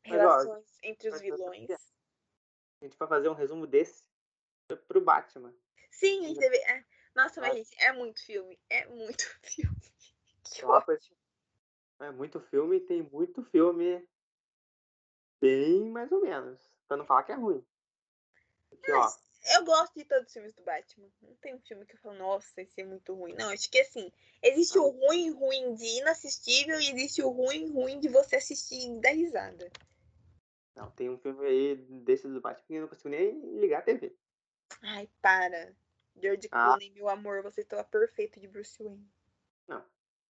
[SPEAKER 1] relações entre os vilões.
[SPEAKER 2] A gente vai fazer um resumo desse pro Batman.
[SPEAKER 1] Sim, a gente deve. É. Nossa, mas, gente, é muito filme. É muito filme. Que
[SPEAKER 2] é muito filme, tem muito filme bem mais ou menos. Pra não falar que é ruim. Aqui, ó.
[SPEAKER 1] Eu gosto de todos os filmes do Batman. Não tem um filme que eu falo, nossa, esse é muito ruim. Não, acho que assim, existe o ruim, ruim de inassistível e existe o ruim, ruim de você assistir e dar risada.
[SPEAKER 2] Não, tem um filme aí desses do Batman que eu não consigo nem ligar a TV.
[SPEAKER 1] Ai, para. George
[SPEAKER 2] Ah.
[SPEAKER 1] Clooney, meu amor, você estava perfeito de Bruce Wayne.
[SPEAKER 2] Não.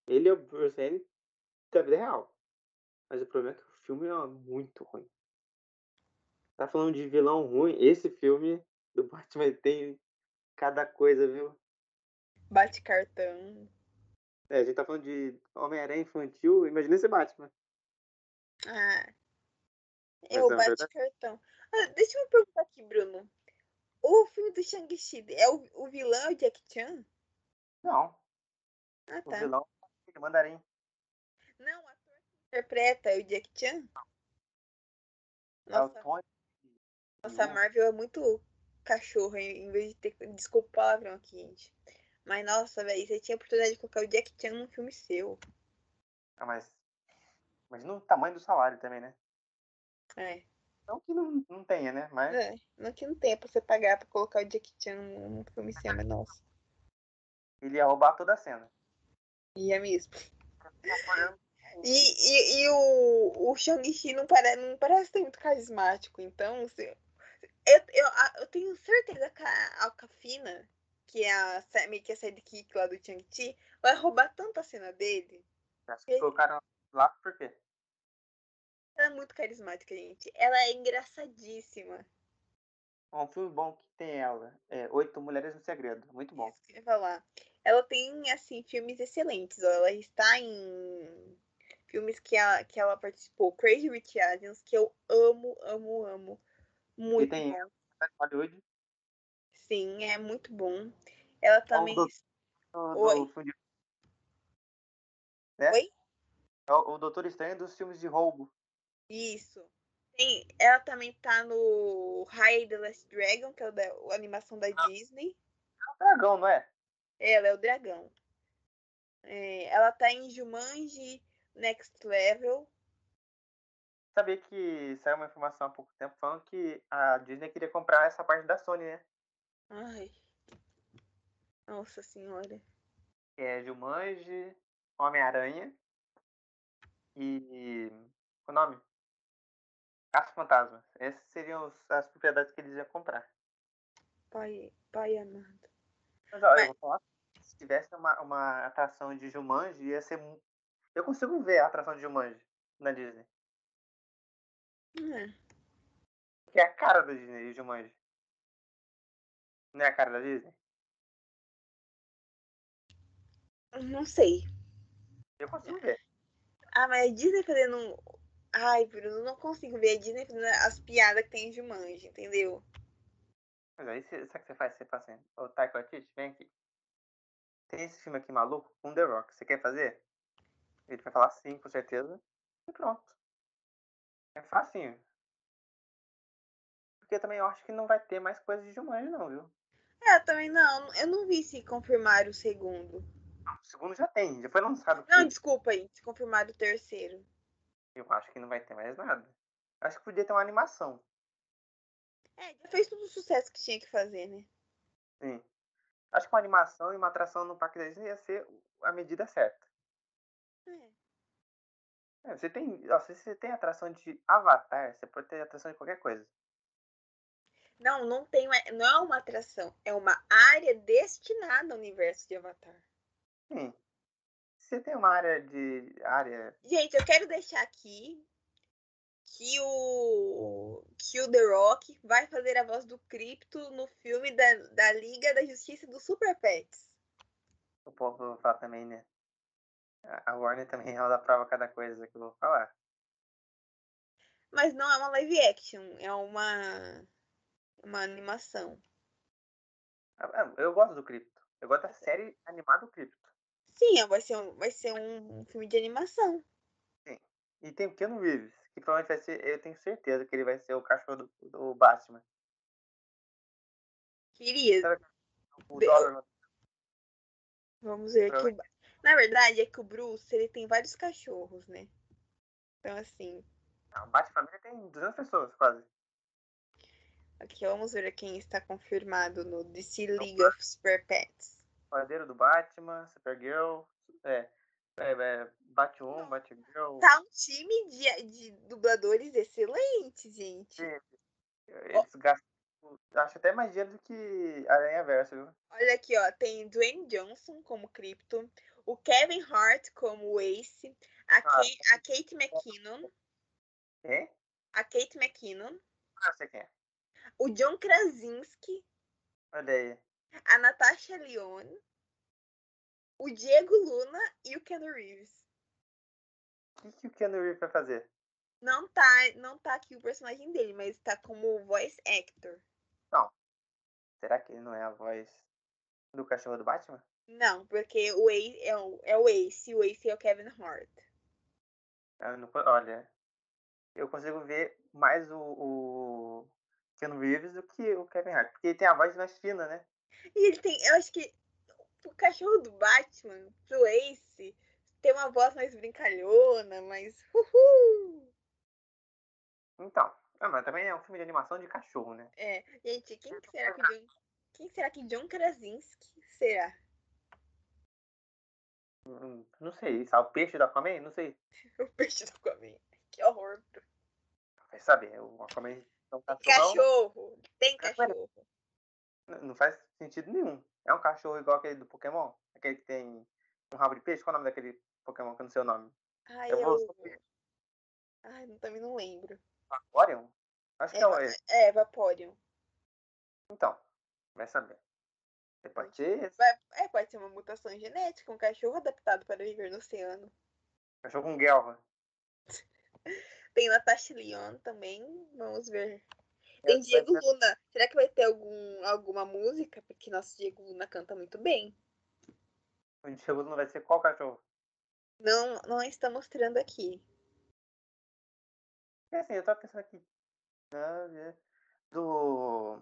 [SPEAKER 2] Ele é o Bruce Wayne da vida real. Mas o problema é que o filme é muito ruim. Tá falando de vilão ruim? Esse filme do Batman tem cada coisa, viu?
[SPEAKER 1] Bate cartão.
[SPEAKER 2] É, a gente tá falando de Homem-Aranha infantil, imagina esse Batman.
[SPEAKER 1] Ah. Eu
[SPEAKER 2] é
[SPEAKER 1] bate
[SPEAKER 2] verdade.
[SPEAKER 1] cartão. Ah, deixa eu perguntar aqui, Bruno. O filme do Shang-Chi é o, o vilão é o Jack Chan?
[SPEAKER 2] Não,
[SPEAKER 1] Ah,
[SPEAKER 2] o
[SPEAKER 1] tá.
[SPEAKER 2] vilão é o Mandarim.
[SPEAKER 1] Não, o ator que interpreta é o Jack Chan?
[SPEAKER 2] É o
[SPEAKER 1] Nossa,
[SPEAKER 2] Tony.
[SPEAKER 1] nossa, a Marvel é muito cachorro, em vez de ter. Desculpa o palavrão aqui, gente. Mas, nossa, velho, você tinha a oportunidade de colocar o Jack Chan num filme seu.
[SPEAKER 2] Ah, mas. Imagina o tamanho do salário também, né?
[SPEAKER 1] É.
[SPEAKER 2] Não que não, não tenha, né? Mas
[SPEAKER 1] É, não que não tenha pra você pagar pra colocar o Jack Chan num, filme seu, mas nossa.
[SPEAKER 2] ele ia roubar toda a cena.
[SPEAKER 1] Ia mesmo. E, e, e o, o Shang-Chi não, pare, não parece ter muito carismático, então se- eu, eu, a- eu tenho certeza que a Alcafina, que é a, meio que a sidekick lá do Shang-Chi, vai roubar tanta cena dele.
[SPEAKER 2] Acho que colocaram lá por quê?
[SPEAKER 1] Ela é muito carismática, gente. Ela é engraçadíssima.
[SPEAKER 2] Um filme bom que tem ela. É Oito Mulheres no Segredo. Muito bom.
[SPEAKER 1] Isso que eu ia falar. Ela tem, assim, filmes excelentes. Ó. Ela está em filmes que ela, que ela participou. Crazy Rich Asians, que eu amo, amo, amo. Muito
[SPEAKER 2] tem-
[SPEAKER 1] bom.
[SPEAKER 2] Hollywood.
[SPEAKER 1] Sim, é muito bom. Ela também.
[SPEAKER 2] do- Do, do
[SPEAKER 1] Oi.
[SPEAKER 2] Né?
[SPEAKER 1] Oi?
[SPEAKER 2] É o, o Doutor Estranho dos filmes de roubo.
[SPEAKER 1] Isso. Tem, ela também tá no High the Last Dragon, que é o a animação da Disney.
[SPEAKER 2] É um dragão, não é?
[SPEAKER 1] Ela é o dragão. É, ela tá em Jumanji Next Level.
[SPEAKER 2] Sabia que saiu uma informação há pouco tempo falando que a Disney queria comprar essa parte da Sony, né?
[SPEAKER 1] Ai. Nossa senhora.
[SPEAKER 2] É Jumanji, Homem-Aranha e. Qual o nome? Caça Fantasma. Essas seriam as propriedades que eles iam comprar.
[SPEAKER 1] Pai, pai amado.
[SPEAKER 2] Mas olha,
[SPEAKER 1] Mas-
[SPEAKER 2] eu vou falar. Se tivesse uma, uma atração de Jumanji, ia ser. Eu consigo ver a atração de Jumanji na Disney.
[SPEAKER 1] É.
[SPEAKER 2] Que é a cara da Disney, Jumanji. Não é a cara da Disney?
[SPEAKER 1] Não sei.
[SPEAKER 2] Eu consigo ver.
[SPEAKER 1] Ah, mas a Disney fazendo. Um- Ai, Bruno, não consigo ver a Disney fazendo as piadas que tem em Jumanji, entendeu?
[SPEAKER 2] Mas aí, sabe o que você faz? Você fala assim, ô Taiko Atiti, vem aqui. Tem esse filme aqui maluco com The Rock. Você quer fazer? Ele vai falar sim, com certeza. E pronto. É facinho. Porque também eu acho que não vai ter mais coisa de Jumanji, não, viu?
[SPEAKER 1] É, também não. Eu não vi se confirmaram o segundo.
[SPEAKER 2] O segundo já tem, já foi lançado.
[SPEAKER 1] Não, desculpa aí, se confirmaram o terceiro.
[SPEAKER 2] Eu acho que não vai ter mais nada. Acho que podia ter uma animação.
[SPEAKER 1] É, já fez todo o sucesso que tinha que fazer, né?
[SPEAKER 2] Sim. Acho que uma animação e uma atração no Parque da Disney ia ser a medida certa.
[SPEAKER 1] É.
[SPEAKER 2] É, você tem, ó, se você tem atração de Avatar, você pode ter atração de qualquer coisa.
[SPEAKER 1] Não, não tem não é uma atração, é uma área destinada ao universo de Avatar.
[SPEAKER 2] Sim. Você tem uma área de área
[SPEAKER 1] Gente, eu quero deixar aqui que o que o The Rock vai fazer a voz do Crypto no filme da, da Liga da Justiça dos Super Pets.
[SPEAKER 2] O povo fala também, né? A Warner também ela dá prova cada coisa que eu vou falar.
[SPEAKER 1] Mas não é uma live action, é uma uma animação.
[SPEAKER 2] Ah, ah, Eu gosto do Crypto. Eu gosto da série animada do Crypto.
[SPEAKER 1] Sim, é, vai ser um, vai ser um filme de animação.
[SPEAKER 2] E tem o Keanu Reeves, que provavelmente vai ser, eu tenho certeza que ele vai ser o cachorro do, do Batman.
[SPEAKER 1] Queria.
[SPEAKER 2] O
[SPEAKER 1] Be- Vamos ver aqui. o Na verdade, é que o Bruce, ele tem vários cachorros, né? Então, assim,
[SPEAKER 2] A Batfamília tem 200 pessoas, quase.
[SPEAKER 1] Aqui vamos ver quem está confirmado no DC League of Super Pets.
[SPEAKER 2] Padeiro do Batman, Supergirl, é, é, é Bat1, Batgirl.
[SPEAKER 1] Tá um time de, de dubladores excelente, gente.
[SPEAKER 2] Eles oh. gastam, acho até mais dinheiro do que Aranha Verso, viu?
[SPEAKER 1] Olha aqui, ó, tem Dwayne Johnson como Krypton, o Kevin Hart como Ace, a, ah, Kate, a Kate McKinnon.
[SPEAKER 2] É?
[SPEAKER 1] A Kate McKinnon.
[SPEAKER 2] Ah, sei quem é.
[SPEAKER 1] O John Krasinski.
[SPEAKER 2] Olha aí.
[SPEAKER 1] A Natasha Lyonne. O Diego Luna e o Ken Reeves.
[SPEAKER 2] O que, que o Ken Reeves vai fazer?
[SPEAKER 1] Não tá, não tá aqui o personagem dele, mas tá como voice actor.
[SPEAKER 2] Não. Será que ele não é a voz do cachorro do Batman?
[SPEAKER 1] Não, porque o Ace é o, é o Ace, o Ace é o Kevin Hart.
[SPEAKER 2] Eu não, olha, eu consigo ver mais o, o Ken Reeves do que o Kevin Hart, porque ele tem a voz mais fina, né?
[SPEAKER 1] E ele tem, eu acho que o cachorro do Batman, pro Ace, tem uma voz mais brincalhona, mais uhul.
[SPEAKER 2] Então, ah, mas também é um filme de animação de cachorro, né?
[SPEAKER 1] É, gente, quem será que John, quem será que John Krasinski será?
[SPEAKER 2] Hum, não sei, sabe o peixe do Aquaman? Não sei.
[SPEAKER 1] o peixe do Aquaman. Que horror.
[SPEAKER 2] Vai saber, o Aquaman
[SPEAKER 1] é um cachorro. Tem cachorro.
[SPEAKER 2] Não faz sentido nenhum. É um cachorro igual aquele do Pokémon? Aquele que tem um rabo de peixe? Qual é o nome daquele Pokémon que eu não sei o nome?
[SPEAKER 1] Ai, eu... Vou... Ai, também não lembro.
[SPEAKER 2] Vaporeon? Acho que é,
[SPEAKER 1] é, é Vaporeon.
[SPEAKER 2] Então, vai saber. Pode ser.
[SPEAKER 1] É, pode ser uma mutação genética, um cachorro adaptado para viver no oceano.
[SPEAKER 2] Cachorro com guelra.
[SPEAKER 1] Tem Natasha Lyon também, vamos ver. Tem Diego Luna. Será que vai ter algum, alguma música? Porque nosso Diego Luna canta muito bem.
[SPEAKER 2] O Diego Luna vai ser qual cachorro?
[SPEAKER 1] Não, não está mostrando aqui.
[SPEAKER 2] É assim, eu tava pensando aqui. Do.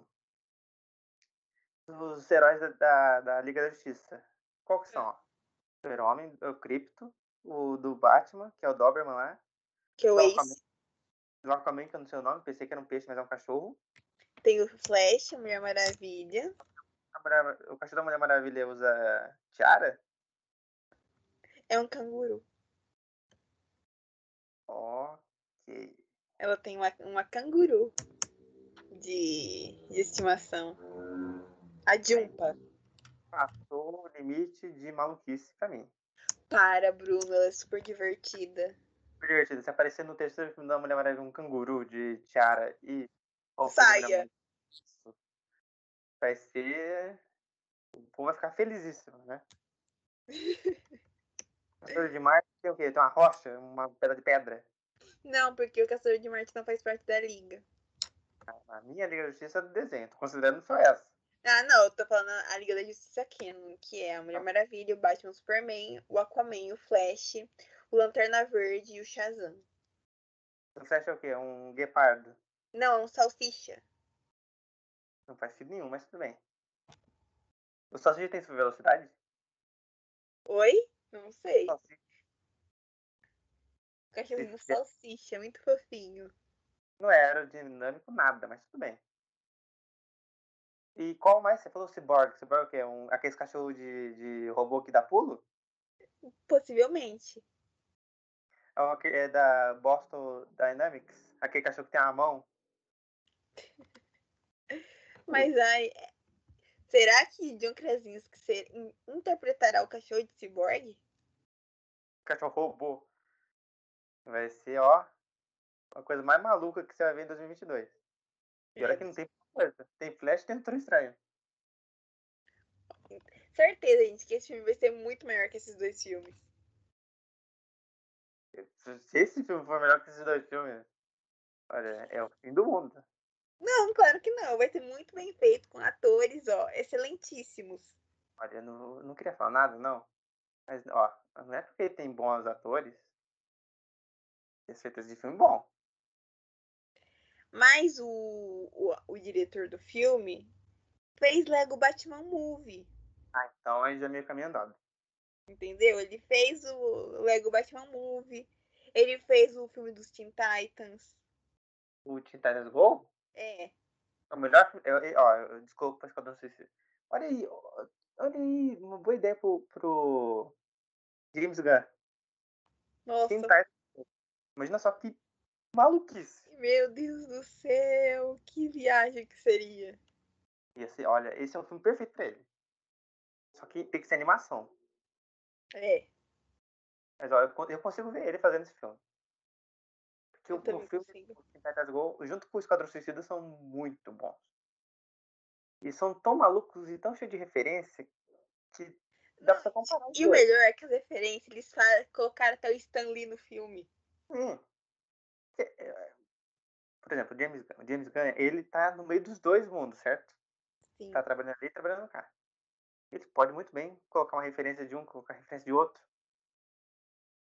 [SPEAKER 2] Dos heróis da, da, da Liga da Justiça. Qual que são? O Super-Homem, o Crypto, o do Batman, que é o Doberman lá.
[SPEAKER 1] Que é o Ace.
[SPEAKER 2] Do Aquaman, que eu não sei o nome, pensei que era um peixe, mas é um cachorro.
[SPEAKER 1] Tem o Flash, a Mulher Maravilha.
[SPEAKER 2] A Mulher, o cachorro da Mulher Maravilha usa tiara?
[SPEAKER 1] É um canguru.
[SPEAKER 2] Ok.
[SPEAKER 1] Ela tem uma, uma canguru de, de estimação. A Jumpa.
[SPEAKER 2] Passou o limite de maluquice pra mim.
[SPEAKER 1] Para, Bruno, ela é super divertida.
[SPEAKER 2] Super divertida. Se aparecer no terceiro filme da Mulher Maravilha um canguru de tiara e.
[SPEAKER 1] Saia!
[SPEAKER 2] Vai ser. O povo vai ficar felizíssimo, né? Caçador de Marte tem o quê? Tem uma rocha, uma pedra de pedra.
[SPEAKER 1] Não, porque o Caçador de Marte não faz parte da liga.
[SPEAKER 2] A minha Liga da Justiça é do desenho, tô considerando só essa.
[SPEAKER 1] Ah, não, eu tô falando a Liga da Justiça Canon, que é a Mulher ah. Maravilha, o Batman o Superman, o Aquaman, o Flash, o Lanterna Verde e o Shazam.
[SPEAKER 2] O Flash é o quê? Um guepardo?
[SPEAKER 1] Não, é um salsicha.
[SPEAKER 2] Não faz sentido nenhum, mas tudo bem. O salsicha tem sua velocidade?
[SPEAKER 1] Oi? Não sei. Salsicha. O cachorrinho salsicha, muito fofinho.
[SPEAKER 2] Não é aerodinâmico nada, mas tudo bem. E qual mais? Você falou Cyborg. Cyborg é o quê? Um, aqueles cachorro de, de robô que dá pulo?
[SPEAKER 1] Possivelmente.
[SPEAKER 2] É, é da Boston Dynamics? Aquele cachorro que tem a mão?
[SPEAKER 1] Mas aí. Será que John Krasinski ser, interpretará o cachorro de Cyborg?
[SPEAKER 2] Cachorro robô. Vai ser, ó, uma coisa mais maluca que você vai ver em 2022. E olha que não tem coisa. Tem Flash e tem Doutor Estranho.
[SPEAKER 1] Certeza, gente, que esse filme vai ser muito melhor que esses dois filmes.
[SPEAKER 2] Se esse filme for melhor que esses dois filmes, olha, é o fim do mundo.
[SPEAKER 1] Não, claro que não. Vai ser muito bem feito, com atores, ó, excelentíssimos.
[SPEAKER 2] Olha, eu não, não queria falar nada, não. Mas, ó, não é porque tem bons atores. Tem certeza de filme bom.
[SPEAKER 1] Mas o, o, o diretor do filme fez Lego Batman Movie.
[SPEAKER 2] Ah, então aí já é meio caminho andado.
[SPEAKER 1] Entendeu? Ele fez o Lego Batman Movie. Ele fez o filme dos Teen Titans.
[SPEAKER 2] O Teen Titans Go?
[SPEAKER 1] É.
[SPEAKER 2] O melhor filme. Eu, eu- ó, eu- desculpa, Esquadrão Suicida. Olha aí, olha aí, uma boa ideia pro, pro James Gunn.
[SPEAKER 1] Nossa,
[SPEAKER 2] Tentar. Imagina só que maluquice.
[SPEAKER 1] meu Deus do céu, que viagem que seria.
[SPEAKER 2] Ia ser, olha, esse é um filme perfeito pra ele. Só que tem que ser animação.
[SPEAKER 1] É,
[SPEAKER 2] Mas ó, eu, con- eu consigo ver ele fazendo esse filme. Porque
[SPEAKER 1] eu
[SPEAKER 2] o, o filme Go, junto com o Esquadrão Suicida, são muito bons. E são tão malucos e tão cheios de referência que dá pra comparar
[SPEAKER 1] E o melhor é que as referências, eles colocaram até o Stan Lee no filme.
[SPEAKER 2] Sim. É, é, Por exemplo, o James Gunn. James Gunn, ele tá no meio dos dois mundos, certo?
[SPEAKER 1] Sim.
[SPEAKER 2] Tá trabalhando ali e trabalhando cá. Ele pode muito bem colocar uma referência de um, colocar referência de outro.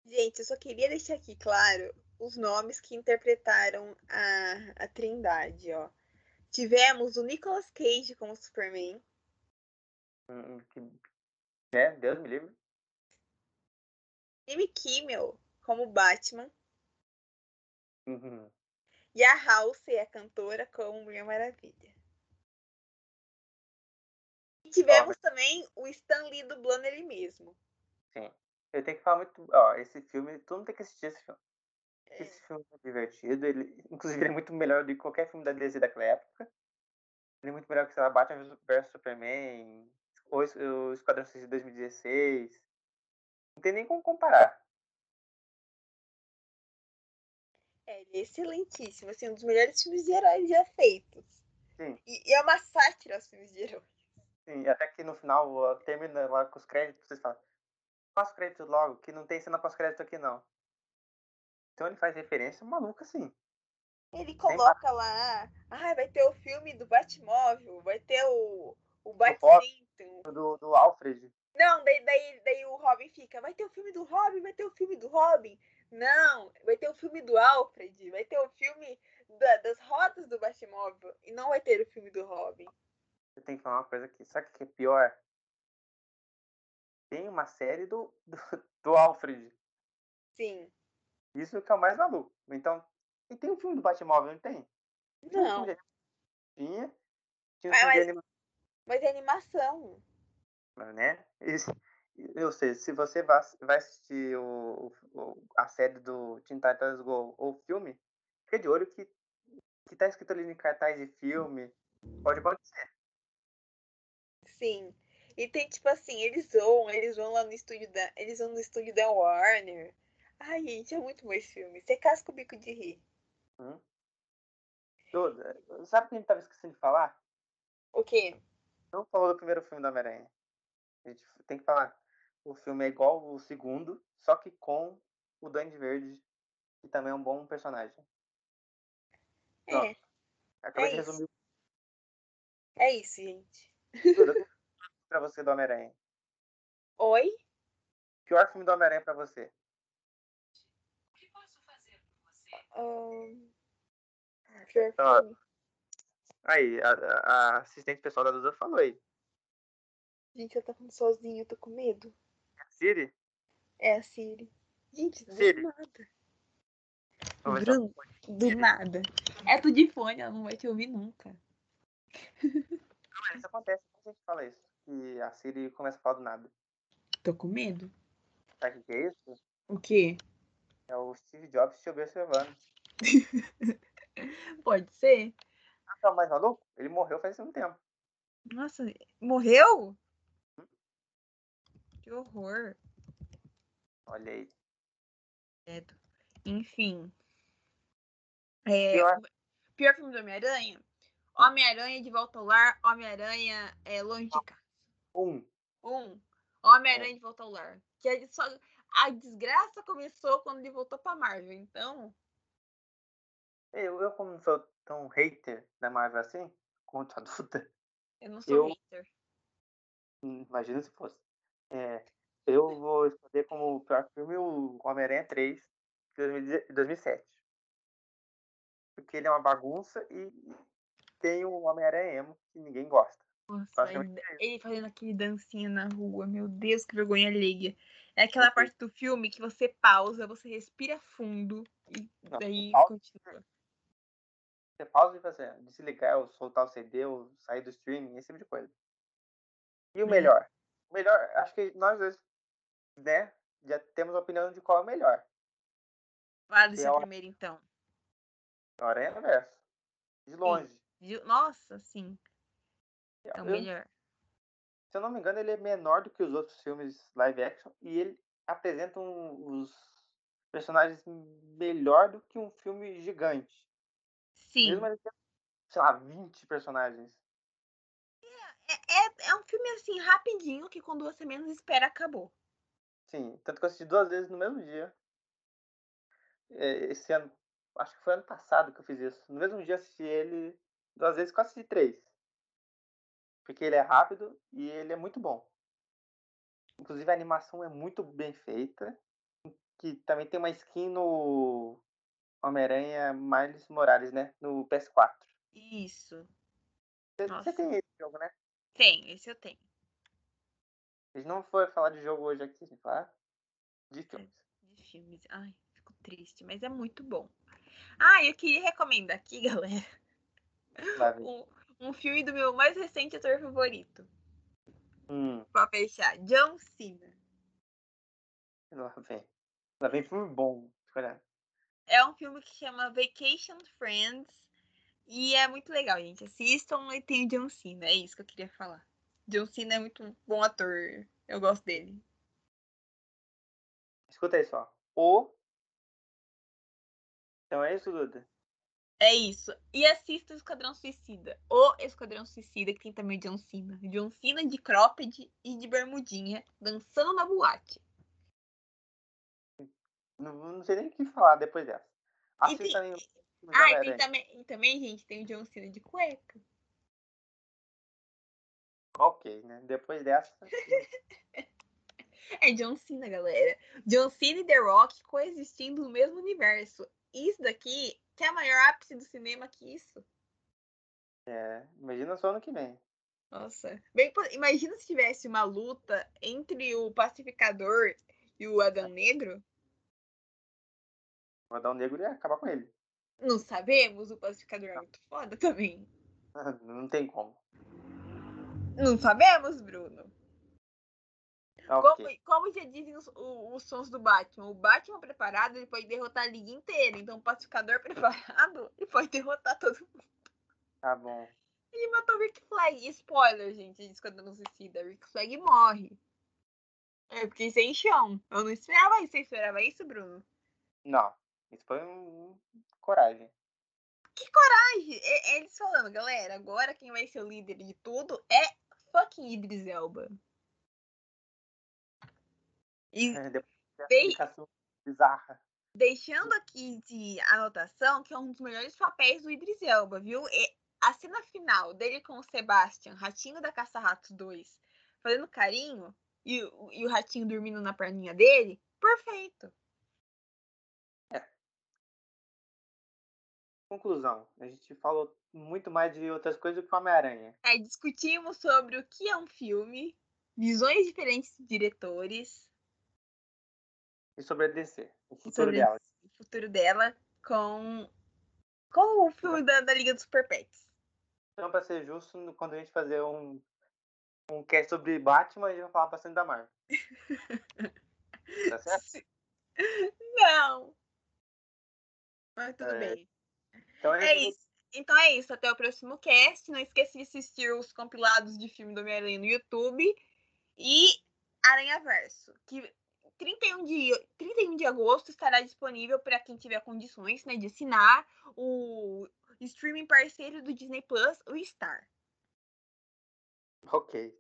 [SPEAKER 1] Gente, eu só queria deixar aqui claro os nomes que interpretaram a, a Trindade, ó. Tivemos o Nicolas Cage como Superman,
[SPEAKER 2] que, né? Deus me livre.
[SPEAKER 1] Jimmy Kimmel como Batman
[SPEAKER 2] Uhum.
[SPEAKER 1] e a Halsey, a cantora, como Mulher Maravilha. E tivemos também o Stan Lee dublando ele mesmo.
[SPEAKER 2] Sim. Eu tenho que falar muito. Ó, esse filme, todo mundo tem que assistir esse filme.
[SPEAKER 1] É.
[SPEAKER 2] Esse filme é divertido. Ele, inclusive, ele é muito melhor do que qualquer filme da DC daquela época. Ele é muito melhor que, sei lá, Batman vs Superman, ou o Esquadrão Suicida de 2016. Não tem nem como comparar.
[SPEAKER 1] É, ele é excelentíssimo, assim, um dos melhores filmes de heróis já feitos.
[SPEAKER 2] Sim.
[SPEAKER 1] E, e é uma sátira aos filmes de heróis.
[SPEAKER 2] Sim, até que no final termina lá com os créditos, vocês falam, passa os créditos logo, que não tem cena pós-crédito aqui não. Então ele faz referência maluca assim.
[SPEAKER 1] Ele coloca lá, ah, vai ter o filme do Batmóvel, vai ter o, o Batcinto.
[SPEAKER 2] Do, do Alfred.
[SPEAKER 1] Não, daí, daí, daí o Robin fica, vai ter o filme do Robin, vai ter o filme do Robin. Não, vai ter o filme do Alfred, vai ter o filme da- das rodas do Batmóvel. E não vai ter o filme do Robin.
[SPEAKER 2] Eu tenho que falar uma coisa aqui. Sabe o que é pior? Tem uma série do, do, do Alfred.
[SPEAKER 1] Sim.
[SPEAKER 2] Isso que é o mais maluco. Então, e tem um filme do Batmóvel, não tem? Um
[SPEAKER 1] Não,
[SPEAKER 2] Tinha. Tinha um
[SPEAKER 1] Mas-
[SPEAKER 2] filme de
[SPEAKER 1] mas-
[SPEAKER 2] animação,
[SPEAKER 1] mas é animação.
[SPEAKER 2] né? Isso- Eu sei, se você vai vai assistir o, o- a série do Teen Titans Go ou o filme, fica de olho que, que tá escrito ali em cartaz de filme. Pode acontecer.
[SPEAKER 1] Sim. E tem tipo assim, eles vão, eles vão lá no estúdio da. Eles vão no estúdio da Warner. Ai, gente, é muito bom esse filme. Você casca o bico de rir.
[SPEAKER 2] Hum. Sabe o que a gente tava esquecendo de falar?
[SPEAKER 1] O quê?
[SPEAKER 2] Não falou do primeiro filme do Homem-Aranha. A gente tem que falar. O filme é igual o segundo, só que com o Duende Verde, que também é um bom personagem.
[SPEAKER 1] É,
[SPEAKER 2] Acabei
[SPEAKER 1] É
[SPEAKER 2] de
[SPEAKER 1] isso.
[SPEAKER 2] resumir
[SPEAKER 1] é isso, gente.
[SPEAKER 2] Pra você do Homem-Aranha.
[SPEAKER 1] Oi?
[SPEAKER 2] Pior filme do Homem-Aranha pra você.
[SPEAKER 1] Ahn, pior
[SPEAKER 2] Ah.
[SPEAKER 1] filme.
[SPEAKER 2] Aí, a, a- a assistente pessoal da Duda falou aí.
[SPEAKER 1] Gente, eu tô falando sozinha, eu tô com medo.
[SPEAKER 2] Siri?
[SPEAKER 1] É a Siri. Gente, do
[SPEAKER 2] Siri.
[SPEAKER 1] nada. Bruno, do nada. É tu de fone, ela não vai te ouvir nunca.
[SPEAKER 2] Isso acontece quando a gente fala isso. Que a Siri começa a falar do nada.
[SPEAKER 1] Tô com medo.
[SPEAKER 2] Sabe o que é isso?
[SPEAKER 1] O quê?
[SPEAKER 2] É o Steve Jobs te observando.
[SPEAKER 1] Pode ser?
[SPEAKER 2] Ah, tá mais maluco? Ele morreu faz um tempo.
[SPEAKER 1] Nossa, morreu? Que horror.
[SPEAKER 2] Olha aí.
[SPEAKER 1] Enfim. É,
[SPEAKER 2] Pior.
[SPEAKER 1] pior filme do Homem-Aranha? Homem-Aranha de volta ao lar, Homem-Aranha é longe de casa.
[SPEAKER 2] Um.
[SPEAKER 1] Um, Homem-Aranha de volta ao lar. Que ele só, a desgraça começou quando ele voltou pra Marvel. Então,
[SPEAKER 2] Eu, eu como não sou tão hater da Marvel assim, quanto a Duda,
[SPEAKER 1] eu não sou
[SPEAKER 2] Eu-
[SPEAKER 1] hater.
[SPEAKER 2] imagina se fosse. É, eu vou escolher como pior filme o Homem-Aranha 3, de 2010 2007. Porque ele é uma bagunça e tem o Homem-Aranha emo, que ninguém gosta.
[SPEAKER 1] Nossa,
[SPEAKER 2] Basicamente
[SPEAKER 1] ele,
[SPEAKER 2] é
[SPEAKER 1] ele fazendo aquele dancinha na rua. Meu Deus, que vergonha alheia. É aquela parte do filme que você pausa, você respira fundo e
[SPEAKER 2] Não,
[SPEAKER 1] daí
[SPEAKER 2] pausa-
[SPEAKER 1] continua.
[SPEAKER 2] Você pausa e faz assim, desligar, ou soltar o CD, ou sair do streaming, esse tipo de coisa. E o
[SPEAKER 1] Hum.
[SPEAKER 2] melhor? O melhor, acho que nós dois, né, já temos a opinião de qual é o melhor.
[SPEAKER 1] Fala do seu
[SPEAKER 2] é
[SPEAKER 1] primeiro, então.
[SPEAKER 2] Aranha Verso. De longe.
[SPEAKER 1] Viu? Nossa, sim. É o
[SPEAKER 2] Eu-
[SPEAKER 1] melhor.
[SPEAKER 2] se eu não me engano, ele é menor do que os outros filmes live action e ele apresenta um- os personagens melhor do que um filme gigante.
[SPEAKER 1] Sim.
[SPEAKER 2] Mesmo ele tendo, sei lá, 20 personagens.
[SPEAKER 1] É, é um filme assim, rapidinho, que quando você menos espera, acabou.
[SPEAKER 2] Sim, tanto que eu assisti duas vezes no mesmo dia. É, Esse ano, acho que foi ano passado que eu fiz isso. No mesmo dia assisti ele duas vezes, quase assisti três. Porque ele é rápido e ele é muito bom. Inclusive a animação é muito bem feita. Que também tem uma skin no Homem-Aranha Miles Morales, né? No PS4.
[SPEAKER 1] Isso.
[SPEAKER 2] Você, você tem esse jogo, né?
[SPEAKER 1] Tem, esse eu tenho.
[SPEAKER 2] A gente não foi falar de jogo hoje aqui, a gente falar de filmes.
[SPEAKER 1] De filmes. Ai, fico triste, mas é muito bom. Ah, eu queria recomendar aqui, galera. Um, um filme do meu mais recente ator favorito.
[SPEAKER 2] Hum,
[SPEAKER 1] Pra fechar. John Cena.
[SPEAKER 2] lá vem. Lá vem filme bom. Olha.
[SPEAKER 1] É um filme que chama Vacation Friends. E é muito legal, gente. Assistam e tem o John Cena. É isso que eu queria falar. John Cena é muito bom ator. Eu gosto dele.
[SPEAKER 2] Escuta aí só. O. Então é isso, Duda.
[SPEAKER 1] É isso. E assista o Esquadrão Suicida. O Esquadrão Suicida, que tem também o John Cena. John Cena de cropped e de bermudinha, dançando na boate.
[SPEAKER 2] Não, não sei nem o que falar depois dessa.
[SPEAKER 1] E
[SPEAKER 2] Assista
[SPEAKER 1] tem-
[SPEAKER 2] também o filme do
[SPEAKER 1] Ah, e tem também, e também, gente, tem o John Cena de cueca.
[SPEAKER 2] Ok, né? Depois dessa.
[SPEAKER 1] É John Cena, galera. John Cena e The Rock coexistindo no mesmo universo. Isso daqui, que é a maior ápice do cinema que isso.
[SPEAKER 2] É, imagina só ano que vem.
[SPEAKER 1] Nossa. Bem, imagina se tivesse uma luta entre o pacificador e o Adão Negro.
[SPEAKER 2] Dar um negro e acabar com ele.
[SPEAKER 1] Não sabemos, o pacificador é muito foda também.
[SPEAKER 2] Não tem como.
[SPEAKER 1] Não sabemos, Bruno.
[SPEAKER 2] Ok.
[SPEAKER 1] Como, como já dizem os, os sons do Batman, o Batman preparado ele pode derrotar a liga inteira. Então o pacificador preparado ele pode derrotar todo mundo.
[SPEAKER 2] Tá bom.
[SPEAKER 1] Ele matou o Rick Flag. Spoiler, gente, de Esquadrão Suicida. Rick Flag morre. É porque sem chão. Eu não esperava isso. Você esperava isso, Bruno?
[SPEAKER 2] Não. Isso foi um. Coragem.
[SPEAKER 1] É- é eles falando, galera, agora quem vai ser o líder de tudo é fucking Idris Elba. E
[SPEAKER 2] É, explicação bizarra.
[SPEAKER 1] deixando aqui de anotação que é um dos melhores papéis do Idris Elba, viu? E a cena final dele com o Sebastian, Ratinho da Caça-Ratos 2, fazendo carinho e, o- e o ratinho dormindo na perninha dele, perfeito.
[SPEAKER 2] Conclusão. A gente falou muito mais de outras coisas do que Homem-Aranha.
[SPEAKER 1] Aí discutimos sobre o que é um filme, visões diferentes de diretores,
[SPEAKER 2] E sobre a DC. O futuro
[SPEAKER 1] sobre
[SPEAKER 2] dela.
[SPEAKER 1] o futuro dela com, com o filme da, da Liga dos Super Pets.
[SPEAKER 2] Então, pra ser justo, quando a gente fazer um, um cast sobre Batman, a gente vai falar bastante da Marvel. Tá certo?
[SPEAKER 1] Não! Mas tudo
[SPEAKER 2] É,
[SPEAKER 1] bem.
[SPEAKER 2] Então
[SPEAKER 1] É
[SPEAKER 2] isso.
[SPEAKER 1] isso. Então é isso. Até o próximo cast. Não esqueça de assistir os compilados de filme do Homem-Aranha no YouTube. E Aranha Verso, que 31 de, 31 de agosto estará disponível para quem tiver condições né, de assinar o streaming parceiro do Disney Plus, o Star.
[SPEAKER 2] Ok.